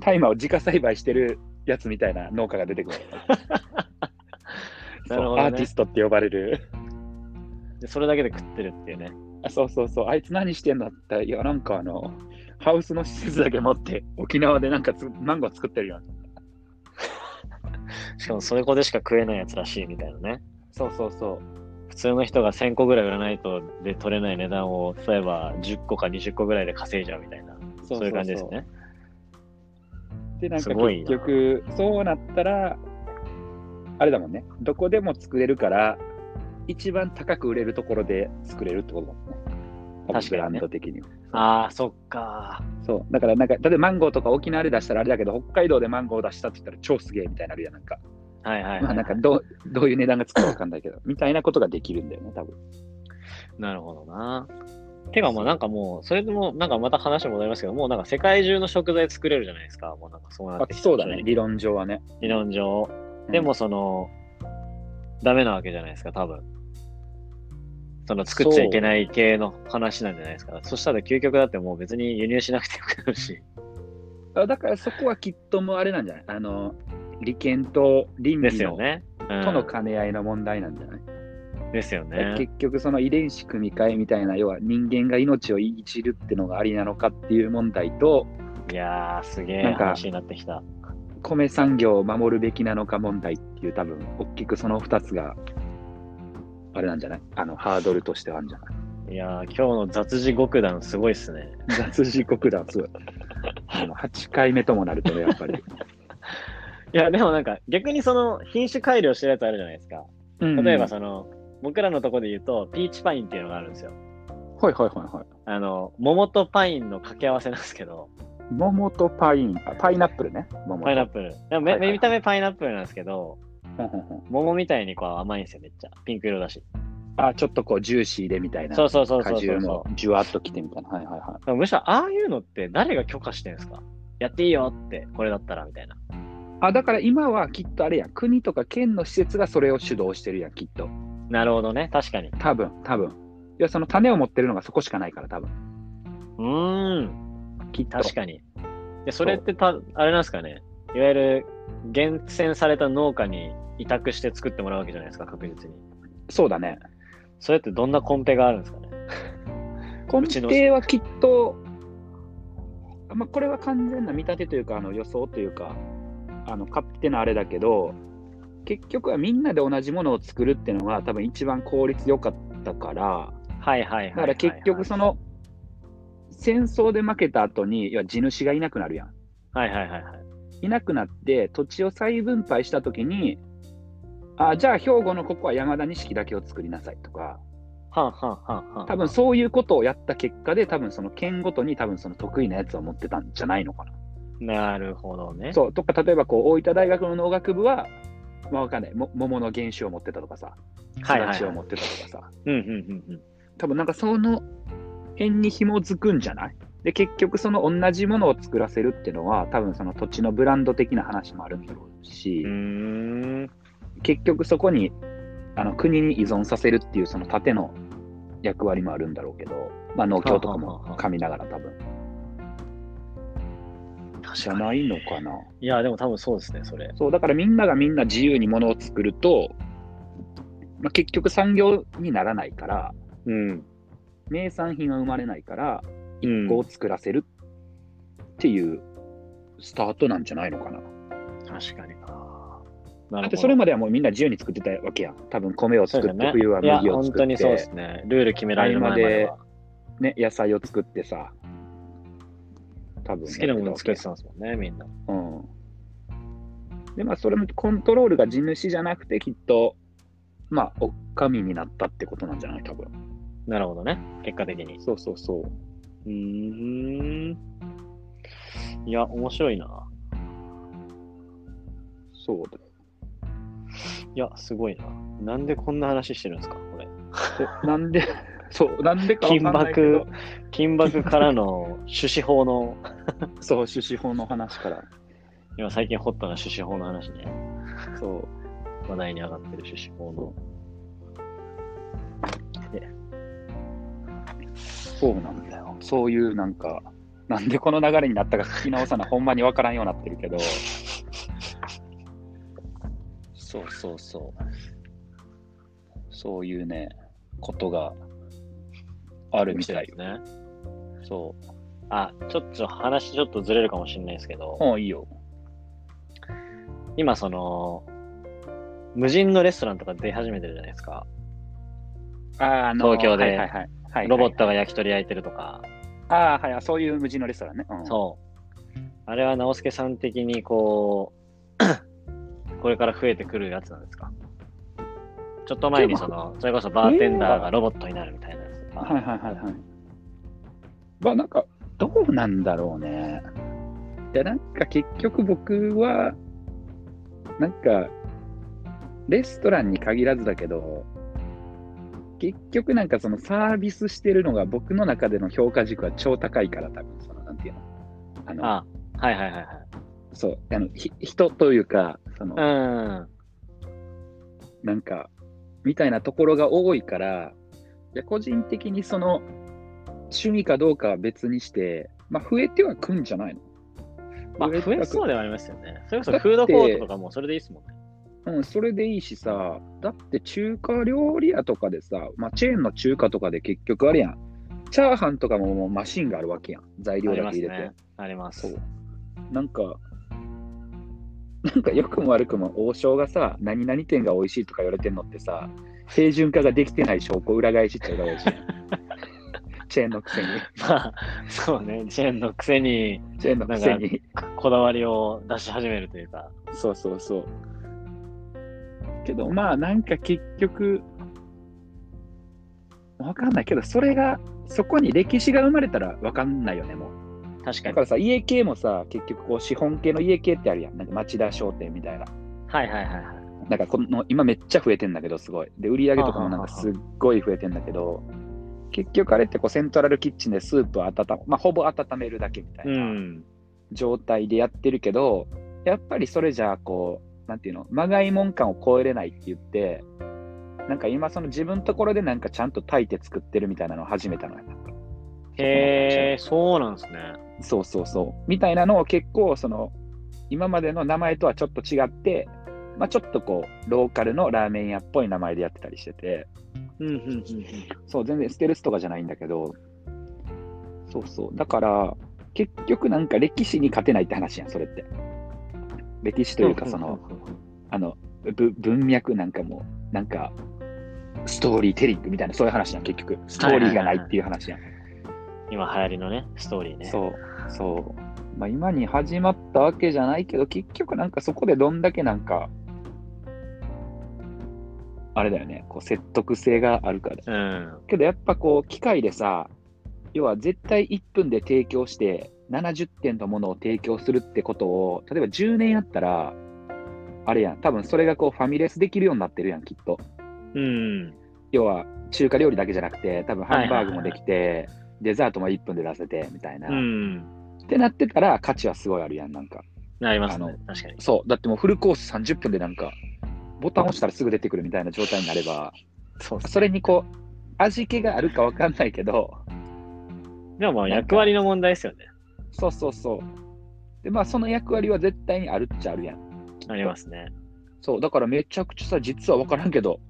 大麻を自家栽培してるやつみたいな農家が出てくる。なるほど、ね、アーティストって呼ばれる。でそれだけで食ってるっていうね。あそうそうそう、あいつ何してんだって、いや、なんかあの、ハウスの施設だけ持って、沖縄でなんかつマンゴー作ってるよ。しかもそれこでしか食えないやつらしいみたいなね。そうそうそう。普通の人が1000個ぐらい売らないとで取れない値段を、例えば10個か20個ぐらいで稼いじゃうみたいな、そういう感じですね。で、なんか結局、そうなったら、あれだもんね、どこでも作れるから、一番高く売れるところで作れるってことだもんね。確かに、ね、ブランド的にああ、そっか。そう。だから、なんか、例えばマンゴーとか沖縄で出したらあれだけど、北海道でマンゴーを出したって言ったら超すげえみたいになるやん、なんか。はいはい、はい、まあ、なんかどう、どういう値段がつくかわかんないけど、みたいなことができるんだよね、多分。なるほどな。てか、まあなんかもう、それでも、なんかまた話戻りますけど、もうなんか世界中の食材作れるじゃないですか。もうなんかそうなってきて、そうだね、理論上はね。理論上。でもその、うん、ダメなわけじゃないですか、多分。その作っちゃいけない系の話なんじゃないですか。そしたら究極だってもう別に輸入しなくてよくなるし。だからそこはきっともあれなんじゃない？あの、利権と倫理の、ねうん、との兼ね合いの問題なんじゃない？ですよね。結局その遺伝子組み換えみたいな、要は人間が命をいじるってのがありなのかっていう問題と、いやー、すげえ話になってきた。米産業を守るべきなのか問題っていう多分、大きくその2つがあれなんじゃない？あの、ハードルとしてはあるんじゃない？いやー、今日の雑事極談すごいっすね。雑事極談すごい。8回目ともなるとね、やっぱり。いや、でもなんか逆にその品種改良してるやつあるじゃないですか。例えばその、僕らのとこで言うと、ピーチパインっていうのがあるんですよ。はいはいはいはい。あの、桃とパインの掛け合わせなんですけど。桃とパイン、あパイナップルね。パイナップル。でも、はいはい、見た目パイナップルなんですけど、桃みたいにこう甘いんですよ、めっちゃ。ピンク色だし。あ、ちょっとこうジューシーでみたいな。そうそうそうそうそう。果汁もじゅわっときてみたいな。はいはいはい。むしろああいうのって誰が許可してんですか？やっていいよって、これだったらみたいな。あ、だから今はきっとあれやん。国とか県の施設がそれを主導してるやん、きっと。なるほどね。確かに。多分、多分。いや、その種を持ってるのがそこしかないから、多分。うーん。きっと。確かに。で、それってた、あれなんですかね。いわゆる、厳選された農家に委託して作ってもらうわけじゃないですか、確実に。そうだね。それってどんなコンペがあるんですかね？コンペはきっと、まあ、これは完全な見立てというか、あの予想というか、あの勝手なあれだけど、結局はみんなで同じものを作るっていうのが多分一番効率良かったから、はいはいはい、だから結局その、戦争で負けた後に、いや地主がいなくなるやん。はいはいはいはい。いなくなって土地を再分配したときに、あじゃあ兵庫のここは山田錦だけを作りなさいとか、はあはあはあはあ、多分そういうことをやった結果で、多分その県ごとに多分その得意なやつを持ってたんじゃないのかな。なるほどね。そう、とか例えばこう大分大学の農学部は、まあ、わかんない、も桃の原種を持ってたとかさ、はいを持ってたとかさ、うんうんうんうん。多分なんかその辺に紐づくんじゃない？で、結局その同じものを作らせるっていうのは、多分その土地のブランド的な話もあるんだろうし、結局そこにあの国に依存させるっていうその縦の役割もあるんだろうけど、まあ、農協とかも噛みながら多分。じゃないのかな。いや、でも多分そうですね、それ。そう、だからみんながみんな自由にものを作ると、まあ、結局産業にならないから、うん、名産品は生まれないから、一個を作らせるっていうスタートなんじゃないのかな。確かにだってそれまではもうみんな自由に作ってたわけやん。多分米を作って、冬は麦を作って。本当にそうですね。ルール決められる前までね、野菜を作ってさ。多分、好きなもの作ってたんですもんね、みんな。うん。で、まあ、それもコントロールが地主じゃなくて、きっと、まあ、おっかみになったってことなんじゃない多分。なるほどね。結果的に。そうそうそう。うーん。いや、面白いな。そうだよ。いや、すごいな。なんでこんな話してるんですか、これ。なんで、そう、なんでか金箔、金箔からの種子法の そう、種子法の話から。今最近ホットな種子法の話ね。そう。話題に上がってる種子法の。そうなんだよ。そういうなんか、なんでこの流れになったか聞き直さな、ほんまにわからんようになってるけど。そうそうそう。そういうね、ことがあるみたいですね。そう。あ、ちょっと話ちょっとずれるかもしれないですけど。うん、いいよ。今その、無人のレストランとか出始めてるじゃないですか。ああの東京で、ロボットが焼き鳥焼いてるとか。ああ、はい、そういう無人のレストランね。うん、そう。あれは直輔さん的にこう、これから増えてくるやつなんですか？ちょっと前にその、それこそバーテンダーがロボットになるみたいなやつとか。はいはいはいはい。まあなんか、どうなんだろうね。いやなんか結局僕は、なんか、レストランに限らずだけど、結局なんかそのサービスしてるのが僕の中での評価軸は超高いから多分そのなんていうの？あのあはいはいはいはいそう、あの、ひ人というか、その、うん、なんか、みたいなところが多いから、いや個人的にその、趣味かどうかは別にして、まあ、増えてはくんじゃないの？まあ、増えそうではありますよね。それこそフードコートとかもそれでいいですもんね。うん、それでいいしさ、だって中華料理屋とかでさ、まあ、チェーンの中華とかで結局あれやん。チャーハンとかももうマシンがあるわけやん。材料だけ入れて。あります、ね、そう。なんか、なんか良くも悪くも王将がさ、何々店が美味しいとか言われてんのってさ、清準化ができてない証拠裏返しっちゃ裏返し。チェーンのくせに。まあ、そうね、チェーンのくせに、チェーンのくせに。こだわりを出し始めるというか。そうそうそう。けど、まあ、なんか結局、わかんないけど、それが、そこに歴史が生まれたらわかんないよね、もう。確かに。だからさ、家系もさ、結局こう資本系の家系ってあるやん。なんか町田商店みたいな。はいはいはいはい。なんかこの今めっちゃ増えてんだけど、すごい。で、売り上げとかもなんかすっごい増えてんだけど、結局あれってこうセントラルキッチンでスープを温め、まあほぼ温めるだけみたいな。うん、状態でやってるけど、やっぱりそれじゃあ、こう、なんていうの、まがいもん感を超えれないって言って、なんか今、その自分のところでなんかちゃんと炊いて作ってるみたいなのを始めたのよ。へえ、そうなんですね。そうそうそう。みたいなのを結構、その、今までの名前とはちょっと違って、まあ、ちょっとこう、ローカルのラーメン屋っぽい名前でやってたりしてて、うんうんそう、全然ステルスとかじゃないんだけど、そうそう。だから、結局なんか歴史に勝てないって話やん、それって。歴史というか、その、あの、文脈なんかも、なんか、ストーリーテリングみたいな、そういう話やん、結局。ストーリーがないっていう話やん。今流行りのね、ストーリーね。そう、そう。まあ、今に始まったわけじゃないけど、結局なんかそこでどんだけなんか、あれだよね、こう説得性があるから。うん。けどやっぱこう、機械でさ、要は絶対1分で提供して、70点のものを提供するってことを、例えば10年やったら、あれやん、多分それがこうファミレスできるようになってるやん、きっと。うん。要は、中華料理だけじゃなくて、多分ハンバーグもできて、デザートも1分で出せて、みたいな。うん。ってなってたら、価値はすごいあるやん、なんか。なりますね、確かに。そう。だってもうフルコース30分でなんか、ボタン押したらすぐ出てくるみたいな状態になれば、そう、それにこう、味気があるかわかんないけど、でもまあ役割の問題ですよね。そうそうそう。で、まあその役割は絶対にあるっちゃあるやん。ありますね。そう、だからめちゃくちゃさ、実はわからんけど、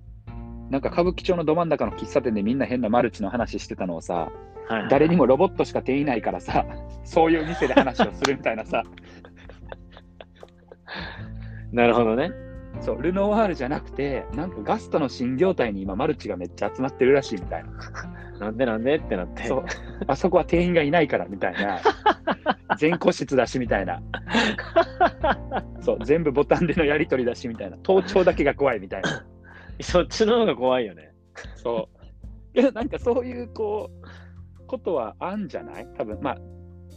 なんか歌舞伎町のど真ん中の喫茶店でみんな変なマルチの話してたのをさ、はいはい、誰にもロボットしか店いないからさ、そういう店で話をするみたいなさ。なるほどね。そう、ルノワールじゃなくて、なんかガストの新業態に今マルチがめっちゃ集まってるらしいみたいな。なんでなんでってなって。そう。あそこは店員がいないからみたいな。全個室だしみたいな。そう。全部ボタンでのやり取りだしみたいな。盗聴だけが怖いみたいな。そっちの方が怖いよね。そう。いや、なんかそういう、こう、ことはあんじゃない？多分、まあ、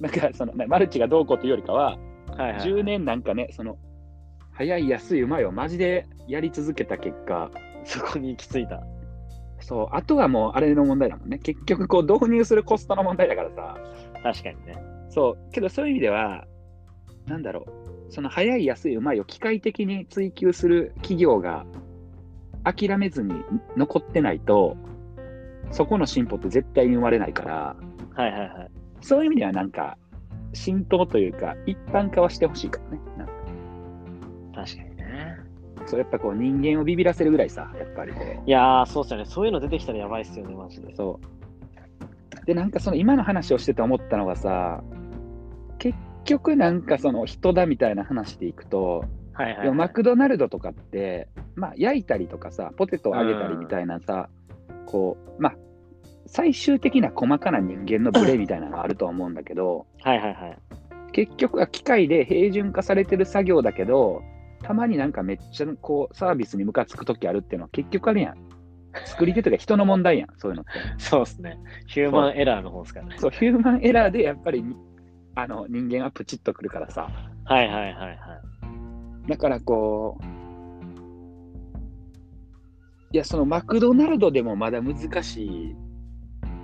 なんかその、ね、マルチがどうこうというよりかは、はいはい、10年なんかね、その、早い安いうまいをマジでやり続けた結果、そこに行き着いた。そう、あとはもうあれの問題だもんね。結局、こう、導入するコストの問題だからさ。確かにね。そう、けどそういう意味では、なんだろう、その早い安いうまいを機械的に追求する企業が諦めずに残ってないと、そこの進歩って絶対に生まれないから、はいはいはい。そういう意味ではなんか、浸透というか、一般化はしてほしいからね。確かにね。そう、やっぱこう人間をビビらせるぐらいさ、やっぱりこう。いやー、そうっすよね。そういうの出てきたらやばいっすよね、マジで。そう。で、なんかその今の話をしてて思ったのがさ、結局なんかその人だみたいな話でいくと、はいはい、はい、マクドナルドとかって、まあ、焼いたりとかさ、ポテトを揚げたりみたいなさ、こう、まあ、最終的な細かな人間のブレみたいなのがあるとは思うんだけど、はいはいはい。結局は機械で平準化されてる作業だけど、たまになんかめっちゃこうサービスにムカつくときあるっていうのは結局あるやん。作り手とか人の問題やん、そういうのって。そうですね。ヒューマンエラーの方ですからね。そう、ヒューマンエラーでやっぱりあの人間はプチッとくるからさ。はいはいはいはい。だからこう、いや、そのマクドナルドでもまだ難しい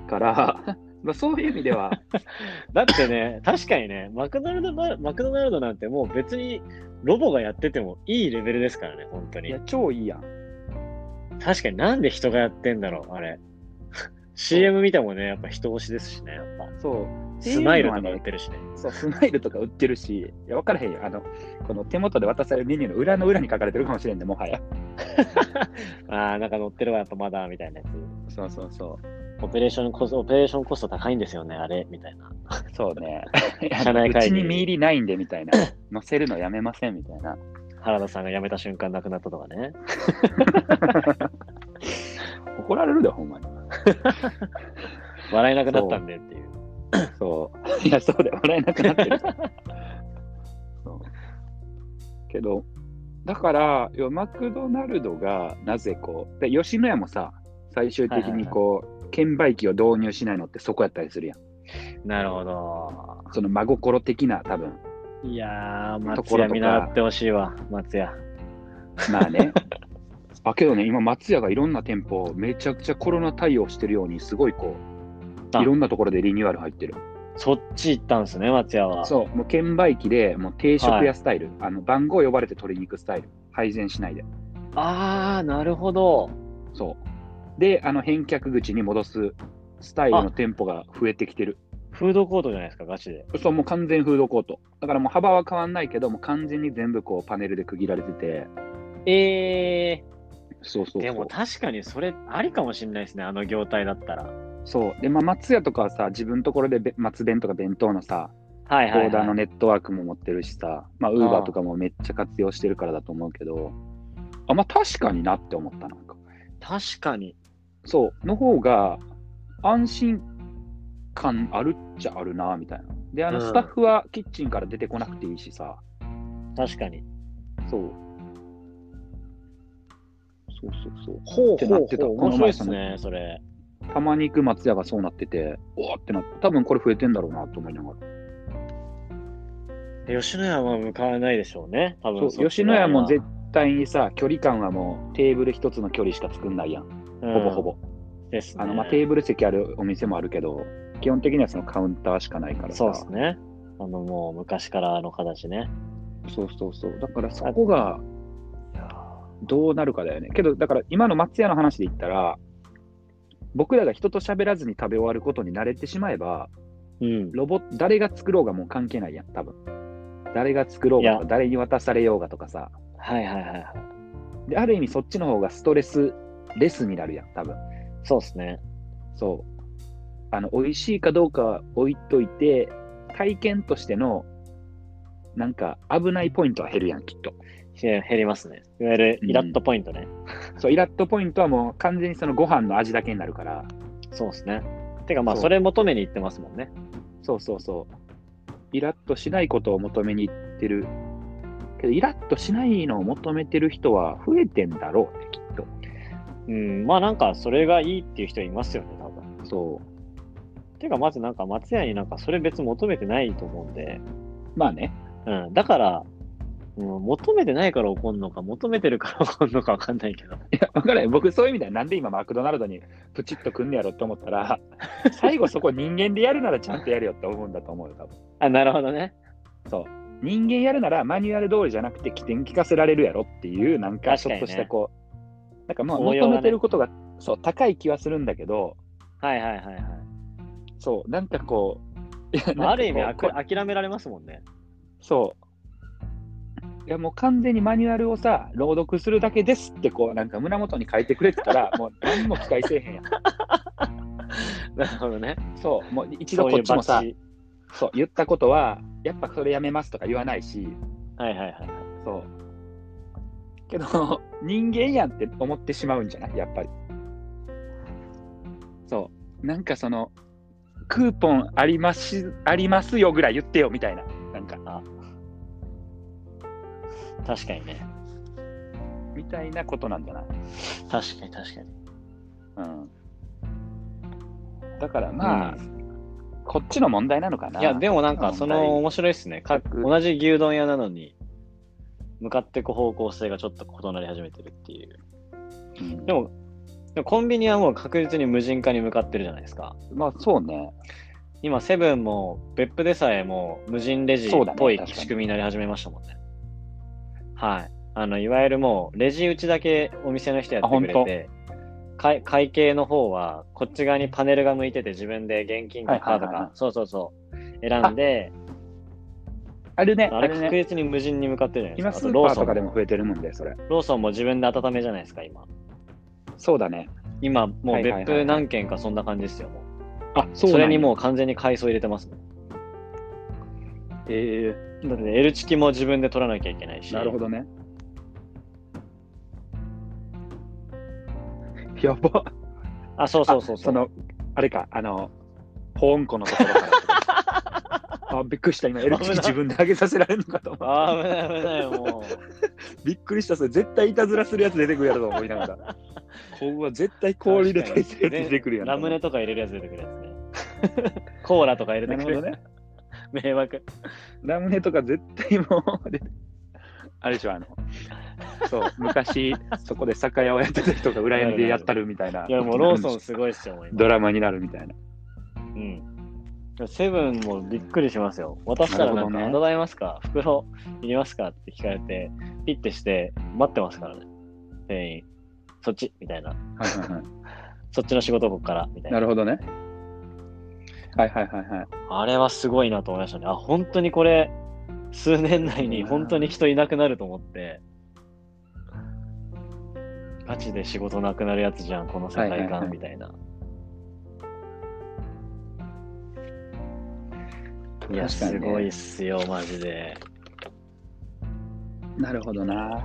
から、まあそういう意味では。だってね、確かにね、マクドナルド、マクドナルドなんてもう別にロボがやっててもいいレベルですからね、本当に。いや、超いいやん。確かになんで人がやってんだろう、あれ。CM 見てもね、やっぱ人推しですしね、やっぱ。そう。スマイルとか売ってるしね。そう、スマイルとか売ってるし、いや、分からへんよ。あの、この手元で渡されるメニューの裏の裏に書かれてるかもしれんね、もはや。ああ、なんか載ってるわ、やっぱまだ、みたいなやつ。そうそうそう。オペレーションコスト、オペレーションコスト高いんですよね、あれ、みたいな。そうね。社内会議。うちに見入りないんで、みたいな。載せるのやめません、みたいな。原田さんが辞めた瞬間亡くなったとかね。怒られるで、ほんまに。笑えなくなったんでっていう。そう。いや、そうだよ。笑えなくなってる。そうけど、だから、マクドナルドがなぜこう、で吉野家もさ、最終的にこう、券売機を導入しないのってそこやったりするやん。なるほど。その真心的な、多分。いやー、松屋見習ってほしいわ、松屋。まあね。あ、けどね、今、松屋がいろんな店舗、めちゃくちゃコロナ対応してるように、すごいこう、いろんなところでリニューアル入ってる。そっち行ったんですね、松屋は。そう、もう券売機で、もう定食屋スタイル、はい、あの番号呼ばれて取りに行くスタイル、配膳しないで。あー、なるほど。そう。で、あの返却口に戻すスタイルの店舗が増えてきてる。フードコートじゃないですか、ガチで。そう、もう完全フードコート。だからもう幅は変わんないけど、もう完全に全部こうパネルで区切られてて。えー、そうそうでも確かにそれありかもしれないですね、あの業態だったら。そう。で、まあ、松屋とかはさ、自分のところで松弁とか弁当のさ、はいはい、はい、オーダーのネットワークも持ってるしさ、まあ、ウーバーとかもめっちゃ活用してるからだと思うけど、あ、まあ、確かになって思った、なんか。確かに。そう。の方が、安心感あるっちゃあるな、みたいな。で、あの、スタッフはキッチンから出てこなくていいしさ。確かに。そう。そうそうそう。ほうほうほう。面白いっすね、それ。たまに行く松屋がそうなってて、おおってなって、多分これ増えてんだろうなと思いながら。吉野家は向かわないでしょうね、多分そう吉野家も絶対にさ、距離感はもうテーブル一つの距離しか作んないやん。ほぼほぼ。ですね。あの、まあ、テーブル席あるお店もあるけど、基本的にはそのカウンターしかないからさ。そうですね。あの、もう昔からの形ね。そうそうそう。だからそこが、どうなるかだよね。けど、だから今の松屋の話で言ったら、僕らが人と喋らずに食べ終わることに慣れてしまえば、うん、ロボ誰が作ろうがもう関係ないやん、多分。誰が作ろうがとか、誰に渡されようがとかさ。はいはいはいはい。で、ある意味そっちの方がストレスレスになるやん、多分。そうですね。そう。あの、美味しいかどうか置いといて、体験としての、なんか危ないポイントは減るやん、きっと。減りますね。いわゆるイラットポイントね、うん、そう、イラットポイントはもう完全にそのご飯の味だけになるから。そうですね。てかまあ、それ求めに行ってますもんね。そうそうそう。イラッとしないことを求めに行ってる。けど、イラッとしないのを求めてる人は増えてんだろうね、きっと。うん、まあなんか、それがいいっていう人いますよね、多分。そう。てか、まずなんか、松屋になんか、それ別求めてないと思うんで。まあね。うん。だから、うん、求めてないから怒るのか、求めてるから怒るのか分かんないけど。いや、分からない。僕、そういう意味では、なんで今、マクドナルドにプチッとくんねやろって思ったら、最後そこ人間でやるならちゃんとやるよって思うんだと思うよ、多分。あ、なるほどね。そう。人間やるならマニュアル通りじゃなくて起点聞かせられるやろっていう、なんかちょっとしたこう、ね、なんかまあ求めてることが、ね、そう、高い気はするんだけど、はいはいはいはい。そう、なんかこう、まあ、ある意味あ諦められますもんね。そう。いやもう完全にマニュアルをさ、朗読するだけですって、こう、なんか胸元に書いてくれてたら、もう何も期待せえへんやん。なるほどね。そう、もう一度こっちもさ、そう言ったことは、やっぱそれやめますとか言わないし、はいはいはい。そう。けど、人間やんって思ってしまうんじゃない？やっぱり。そう。なんかその、クーポンありますありますよぐらい言ってよみたいな。確かにね。みたいなことなんじゃない？確かに確かに。うん。だからまあ、うん、こっちの問題なのかな？いや、でもなんか、その面白いっすね。か同じ牛丼屋なのに、向かっていく方向性がちょっと異なり始めてるっていう。うん、でも、コンビニはもう確実に無人化に向かってるじゃないですか。まあそうね。今、セブンも別府でさえも無人レジっぽい仕組みになり始めましたもんね。はい。あの、いわゆるもう、レジ打ちだけお店の人やってくれて、会会計の方は、こっち側にパネルが向いてて、自分で現金かカードか、そうそうそう、選んで、あるね。あれ確実に無人に向かってるじゃないですか。今、スーパーとかでも増えてるもんで、それ。ローソンも自分で温めじゃないですか、今。そうだね。今、もう別府何件かそんな感じですよ、もう。あ、そうそれにもう完全に海藻入れてますね。ええー。だってね、L チキも自分で取らなきゃいけないし。なるほどね。やば。あ、そうそうそうそう。その、あれか、あの、保温庫のところから。あ、びっくりした。今、L チキ自分で上げさせられるのかと思った。あ、危ない危ない、もう。びっくりした。それ絶対いたずらするやつ出てくるやろと思いながら。ここは絶対氷入れたやつ出てくるやん。ラムネとか入れるやつ出てくるやつね。コーラとか入れてくる。なるほどね。迷惑。ラムネとか絶対もう、あれでしょ、あの、そう、昔、そこで酒屋をやってた人が裏山でやったるみたいな。いや、もうローソンすごいっすよ、ドラマになるみたいな。うん。セブンもびっくりしますよ。渡したらなんか、ね、ございますか？袋いりますか？って聞かれて、ピッてして待ってますからね。店員。そっち？みたいな。はいはいはい。そっちの仕事ここから？みたいな。なるほどね。はいはいはいはい。あれはすごいなと思いましたね。あ、本当にこれ、数年内に本当に人いなくなると思って、ガチで仕事なくなるやつじゃん、この世界観みたいな。いや、すごいっすよ、マジで。なるほどな。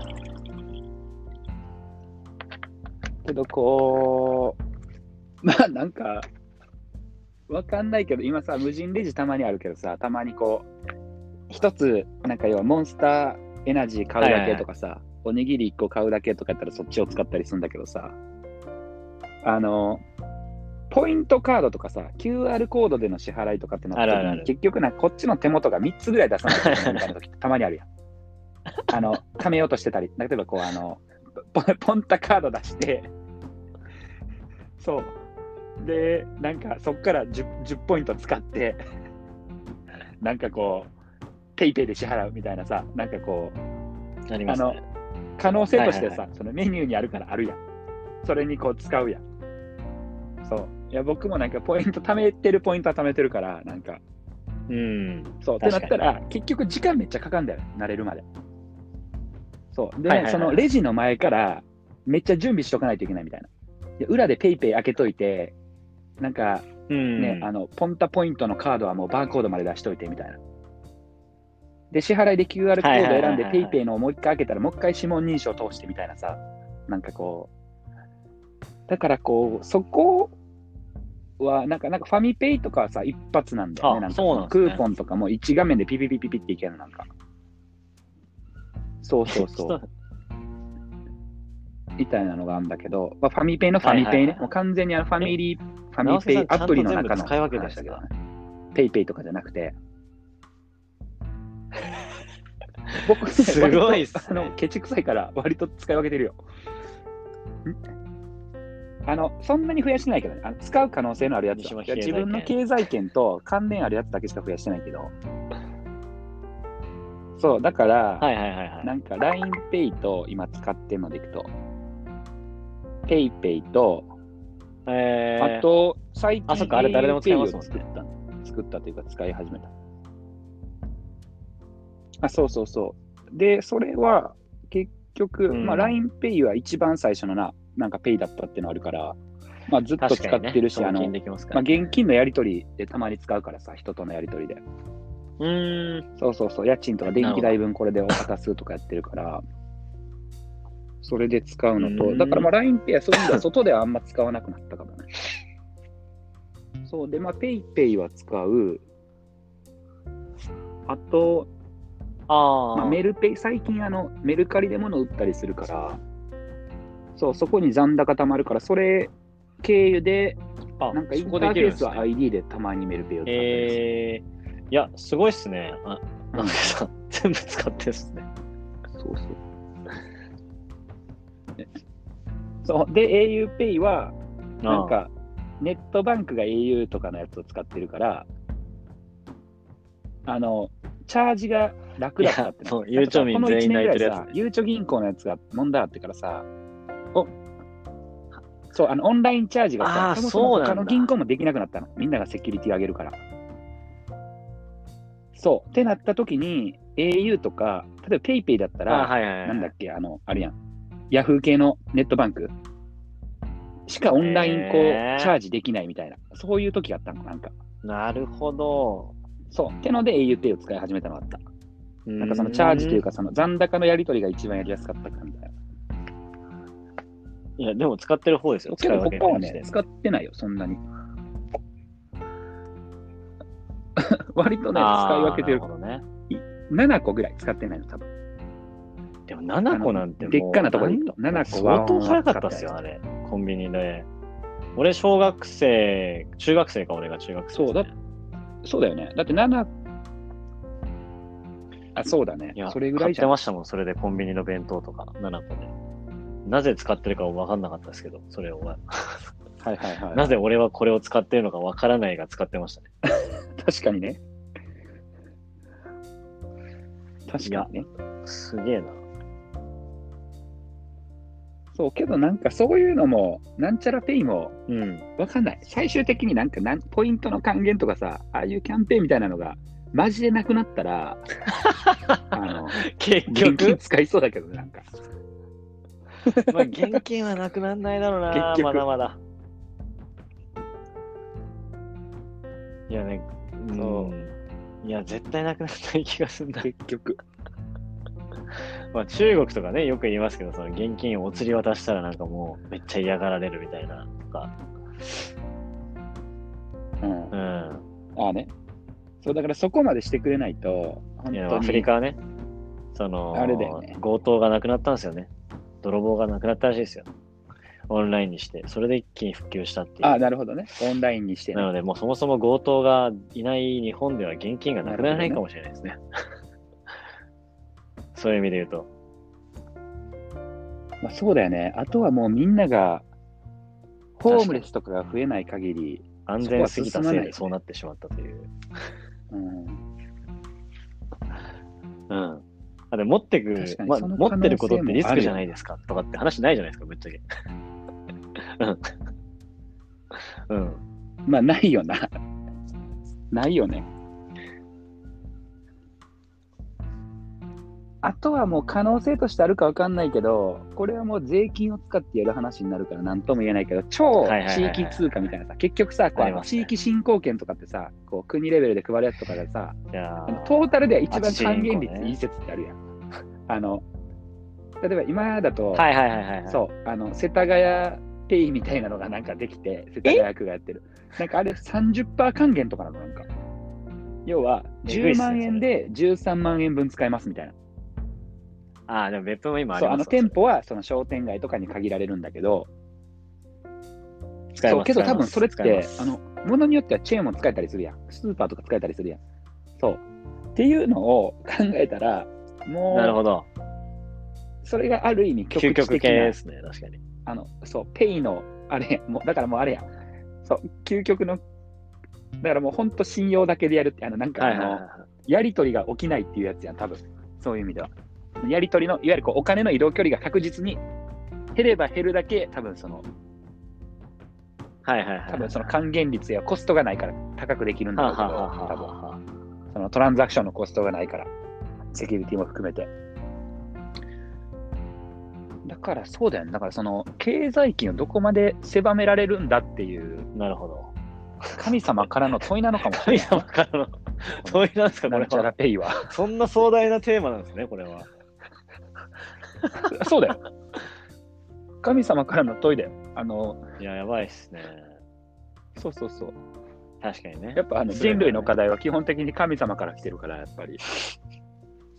けど、こう、まあなんか、わかんないけど、今さ、無人レジたまにあるけどさ、たまにこう、一つ、なんか要はモンスターエナジー買うだけとかさ、はいはいはい、おにぎり1個買うだけとかやったらそっちを使ったりするんだけどさ、あの、ポイントカードとかさ、QR コードでの支払いとかってなった結局な、こっちの手元が3つぐらい出さないといけないみたいな時って たまにあるやん。あの、貯めようとしてたり、例えばこう、あの、ポポンタカード出してそう。で、なんかそっから 10, 10ポイント使って なんかこう、ペイペイで支払うみたいなさ、なんかこう、あ、ね、の、可能性としてさ、はいはいはい、そのメニューにあるからあるやん。それにこう使うやん。そう。いや、僕もなんかポイント貯めてるポイントは貯めてるから、なんか。うん。そう。ってなったら、結局時間めっちゃかかんだよ、慣れるまで。そう。で、はいはいはい、そのレジの前からめっちゃ準備しとかないといけないみたいな。で裏でペイペイ開けといて、なんか、ね、あの、ポンタポイントのカードはもうバーコードまで出しといてみたいな。で、支払いで QR コード選んで、ペイペイのをもう一回開けたら、もう一回指紋認証通してみたいなさ、なんかこう、だからこう、そこは、なんか、なんかファミペイとかはさ、一発なんだよね。なんか、ね、クーポンとかも1画面でピピピピピっていけるなんか。そうそうそう。みたいなのがあるんだけど、まあ、ファミペイのファミペイね、もう完全にあのファミリー、ファミペイアプリの中の話でしたけどね。ペイペイとかじゃなくて。僕、ね、すごいっす、ね、あの、ケチくさいから割と使い分けてるよ。あの、そんなに増やしてないけどね。あの使う可能性のあるやつは。自分の経済圏と関連あるやつだけしか増やしてないけど。そう、だから、はいはいはいはい、なんか LINEPay と今使ってるのでいくと、PayPay と、えー、あと、最近、あ、そっか、あれ誰でも使えますもんね。作った。作ったというか、使い始めた。あ、そうそうそう。で、それは、結局、うん、まあ、LINEPay は一番最初のな、なんか Pay だったっていうのあるから、まあ、ずっと使ってるし、ね、あの、まあ、現金のやり取りでたまに使うからさ、人とのやり取りで。うん。そうそうそう、家賃とか電気代分これで渡すとかやってるから、それで使うのと、だからまあ LINEPay はそういう意味では外ではあんま使わなくなったかもね。そうで、まあ PayPay は使う。あと、あまあ、メルペイ、最近あのメルカリで物売ったりするから、そう、そこに残高たまるから、それ経由で、なんかインターフェースは ID でたまにメルペイを使ってえーいや、すごいっすね。あ、なんかさ、全部使ってっすね。そうそう。そう。で、auPay は、なんか、ネットバンクが au とかのやつを使ってるから、あの、チャージが楽だったってそう、ゆうちょみ全員泣いてるやつ、ゆうちょ銀行のやつが問題あってからさ、おそう、あの、オンラインチャージがさ、そもそも他の銀行もできなくなったの。みんながセキュリティ上げるから。そう。ってなった時に、au とか、例えば PayPay だったら、はいはいはい、なんだっけ、あの、あるやん。ヤフー系のネットバンクしかオンラインこう、チャージできないみたいな、そういう時があったの、なんか。なるほど。そう。ってので auPay を使い始めたのがあった。なんかそのチャージというか、その残高のやり取りが一番やりやすかったかみたいな。いや、でも使ってる方ですよ。けど他はね、使ってないよ、そんなに。割とね、使い分けてる。なるほどね。7個ぐらい使ってないの、多分。でも7個なんてもう。でっかなところでいくと。7個は。相当早かったっすよ、あれ。コンビニで。俺、小学生、中学生か、俺が中学生、ね、そうだ、そうだよね。だって7、あ、そうだね。いや、それぐらい買ってましたもん、それでコンビニの弁当とか、7個で。なぜ使ってるか分かんなかったですけど、それを。はいはいはい。なぜ俺はこれを使ってるのか分からないが使ってましたね。確かにね。確かにね。すげえな。そう、けどなんかそういうのも、なんちゃらペイも、うん。わかんない。最終的になんかなんポイントの還元とかさ、ああいうキャンペーンみたいなのが、マジでなくなったら、あの、結現金局、使いそうだけどね、なんか。まあ、現金はなくならないだろうな、結局まだまだ。いやね、そううんいや、絶対なくならない気がするんだ。結局。まあ、中国とかね、よく言いますけど、その現金をお釣り渡したらなんかもうめっちゃ嫌がられるみたいなとか。うん。うん。ああね。そう、だからそこまでしてくれないと、本当アフリに。カはね、その、あれだよね強盗がなくなったんですよね。泥棒がなくなったらしいですよ。オンラインにして。それで一気に復旧したっていう。ああ、なるほどね。オンラインにしてね、なので、もうそもそも強盗がいない日本では現金がなくならないかもしれないですね。そういう意味で言うと。まあ、そうだよね。あとはもうみんなが、ホームレスとかが増えない限り、安全すぎたせいでそうなってしまったという。うん、うん。あで持ってくまあ、持ってることってリスクじゃないですかとかって話ないじゃないですか、ぶっちゃけ。うん。うん。まあ、ないよな。ないよね。あとはもう可能性としてあるかわかんないけど、これはもう税金を使ってやる話になるから何とも言えないけど、超地域通貨みたいなさ、結局さ、こう地域振興券とかってさ、こう国レベルで配るやつとかでさ、トータルでは一番還元率いい説ってあるやん。あの、例えば今だと、はいはいはいはいはい。そう、あの、世田谷ペイみたいなのがなんかできて、世田谷区がやってる。なんかあれ30%還元とかなの、なんか。要は、10えぐいっすね万円で13万円分使えますみたいな。ああ、でも別府も今ありそう、ますあの店舗はその商店街とかに限られるんだけど、そう、使えますけど多分それって使えま、すあの、ものによってはチェーンも使えたりするやん。スーパーとか使えたりするやん。そう。っていうのを考えたら、もう、なるほど。それがある意味局究極地的ですね、確かに。あの、そう、ペイの、あれ、もう、だからもうあれやん。そう、究極の、だからもう本当信用だけでやるって、あの、なんかあの、はいはいはいはい。やりとりが起きないっていうやつやん、多分。そういう意味では。やりとりの、いわゆるこうお金の移動距離が確実に減れば減るだけ、多分その、はいはいはい。多分その還元率やコストがないから高くできるんだろうけど、多分はそのトランザクションのコストがないから、セキュリティも含めて。だからそうだよね。だからその経済圏をどこまで狭められるんだっていうなるほど。神様からの問いなのかもしれ神ない。様からの問いなんですか、これは。そんな壮大なテーマなんですね、これは。そうだよ。神様からの問いだよ。あの、いや、やばいっすね。そうそうそう。確かにね。やっぱあの人類の課題は基本的に神様から来てるから、やっぱり。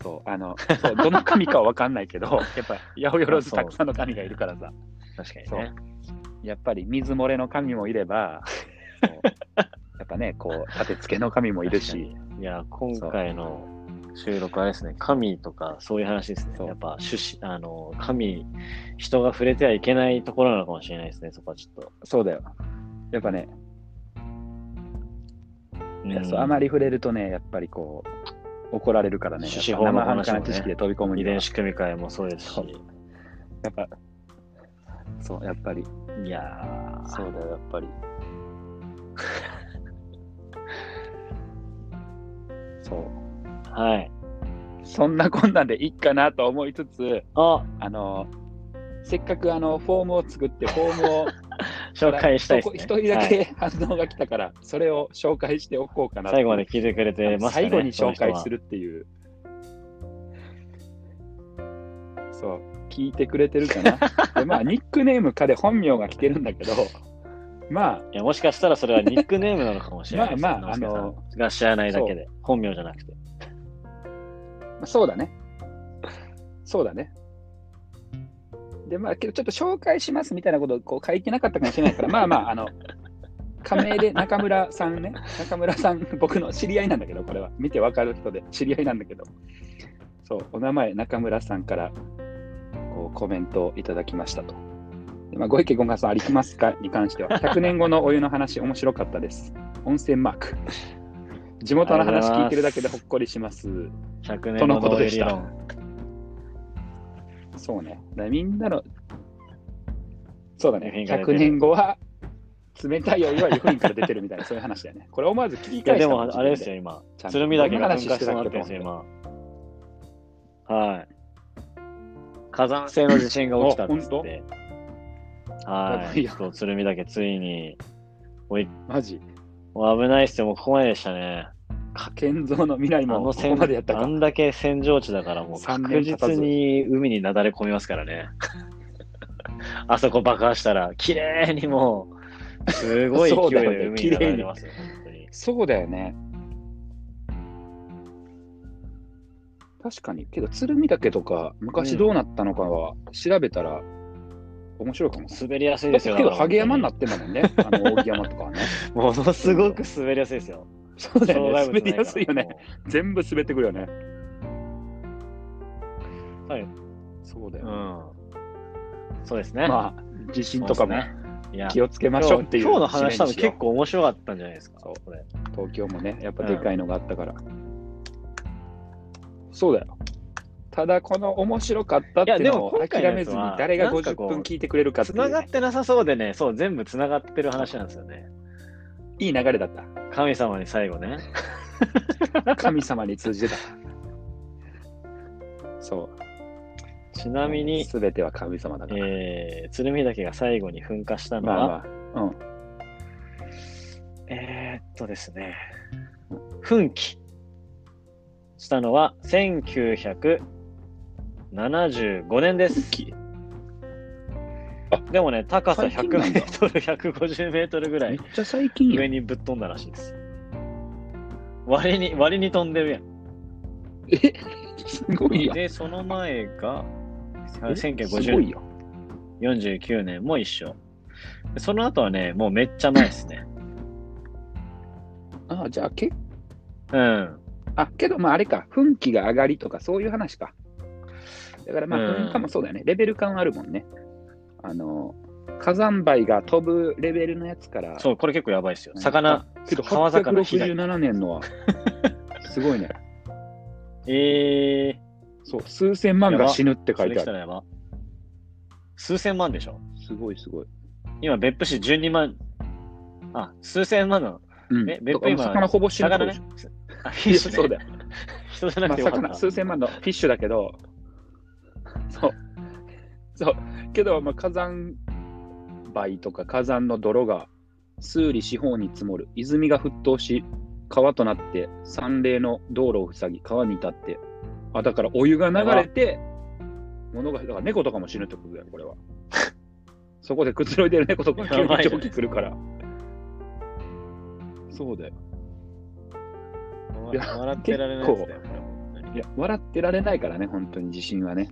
そう、あの、そうどの神かは分かんないけど、やっぱ、八百万たくさんの神がいるからさ、確かにね。やっぱり水漏れの神もいれば、やっぱね、こう、立て付けの神もいるし、いや、今回の収録はですね、神とかそういう話ですね。やっぱ趣旨、あの、神、人が触れてはいけないところなのかもしれないですね、そこはちょっと。そうだよ。やっぱね、いやうんそうあまり触れるとね、やっぱりこう、怒られるからね、種子やっぱ法の話もね知識で飛び込む遺伝子組み換えもそうですし。やっぱ、そう、やっぱり、いやーそうだよ、やっぱり。そう。はい。そんなこんなんでいいかなと思いつつ、あ、あの、せっかくあのフォームを作って、フォームを 紹介したいですね。一人だはいけ反応が来たから、それを紹介しておこうかな最後まで聞いてくれてますかね。最後に紹介する。るっていう。そう、聞いてくれてるかな。でまあ、ニックネームかで本名が来てるんだけど、まあ、いや、もしかしたらそれはニックネームなのかもしれない まあまああのが知らないだけで、本名じゃなくて。まあそうだね。そうだね。で、まあ、けどちょっと紹介しますみたいなことをこう書いてなかったかもしれないから、まあまあ、あの、仮名で中村さんね、中村さん、僕の知り合いなんだけど、これは。見てわかる人で知り合いなんだけど、そう、お名前、中村さんからこうコメントをいただきましたと。でまあ、ご意見ご感想ありますか？に関しては、100年後のお湯の話、面白かったです。温泉マーク。地元の話聞いてるだけでほっこりします。100年のことでした。そうね。みんなの、そうだね。100年後は、冷たいお湯は湯布院から出てるみたいな、そういう話だよね。これ思わず聞き返したでも、あれですよ、今。鶴見岳が噴火してなってますよ、今。はい。火山性の地震が起きたんですって。はい。そう、鶴見岳ついに。おい、マジ？もう危ないっすよ、もうここまででしたね。建造の未来もここまでやったかあんだけ戦場地だから、もう確実に海になだれ込みますからね。あそこ爆破したら、綺麗にもう、すごい勢いで海になだれますよ、本当に。そうだよね。確かに。けど、鶴見岳とか、昔どうなったのかは調べたら、面白いかも、滑りやすいですよけど、ハゲ山になってんだもんね。あの、扇山とかはね。ものすごく滑りやすいですよ。そうだよね。滑りやすいよね。全部滑ってくるよね。はい。そうだよ、ね、うん。そうですね。まあ、地震とかも、気をつけましょうっていう今日の話多分結構面白かったんじゃないですか。これ東京もね、やっぱでかいのがあったから。うん、そうだよ。ただ、この面白かったっていうのを諦めずに、誰が50分聞いてくれるかっていう、ね。繋がってなさそうでね、そう、全部繋がってる話なんですよね。いい流れだった。神様に最後ね。神様に通じてた。そう。ちなみに、すべては神様だから。えー、鶴見岳が最後に噴火したのは、まあまあ、うん。えー、っとですね、噴気したのは1900 75年です。でもね、高さ100メートル、150メートルぐらい、めっちゃ最近上にぶっ飛んだらしいです。割に、割に飛んでるやん。え？すごいやで、その前が、1950 49年も一緒。その後はね、もうめっちゃ前ですね。ああ、じゃあ、けうん。あ、けど、まああれか、噴気が上がりとかそういう話か。だからまあ、噴火もそうだよね。レベル感あるもんね。あの、火山灰が飛ぶレベルのやつから。そう、これ結構やばいですよ。魚、けど川魚867年のは、すごいね。え えー、そう、数千万が死ぬって書いてある。数千万でしょ？すごいすごい。今、別府市12万、あ、数千万の、うん、え、別府今、魚ほぼ死ぬ。魚ね。あ、フィッシュ、そうだよ。人じゃなくて、まあ、魚数千万のフィッシュだけど、そう。そう。けど、まあ、火山灰とか火山の泥が数里四方に積もる。泉が沸騰し、川となって山霊の道路を塞ぎ、川に立って。あ、だからお湯が流れて、物が、だから猫とかも死ぬってことだよ、これは。そこでくつろいでる猫とか急に蒸気来るから。そうだよ。いや、笑ってられないですね。いや、笑ってられないからね、本当に地震はね。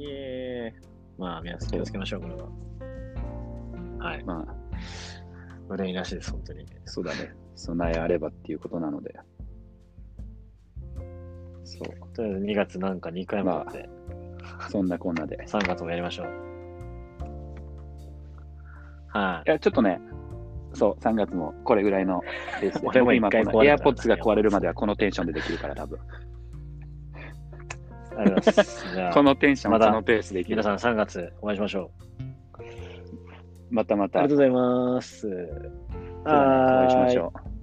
まあ、皆さん気をつけましょう、これは。はい。まあ、憂いなしです、本当に。そうだね。備えあればっていうことなので。そう。とりあえず2月なんか2回もあって、まあ、そんなこんなで。3月もやりましょう。はい。いや、ちょっとね、そう、3月もこれぐらいのレースで。俺も今、エアポッツが壊れるまではこのテンションでできるから、多分。ありがとうございます。このテンション、このペースでいき皆さん3月お会いしましょう。またまた。ありがとうございます。お会いしましょう。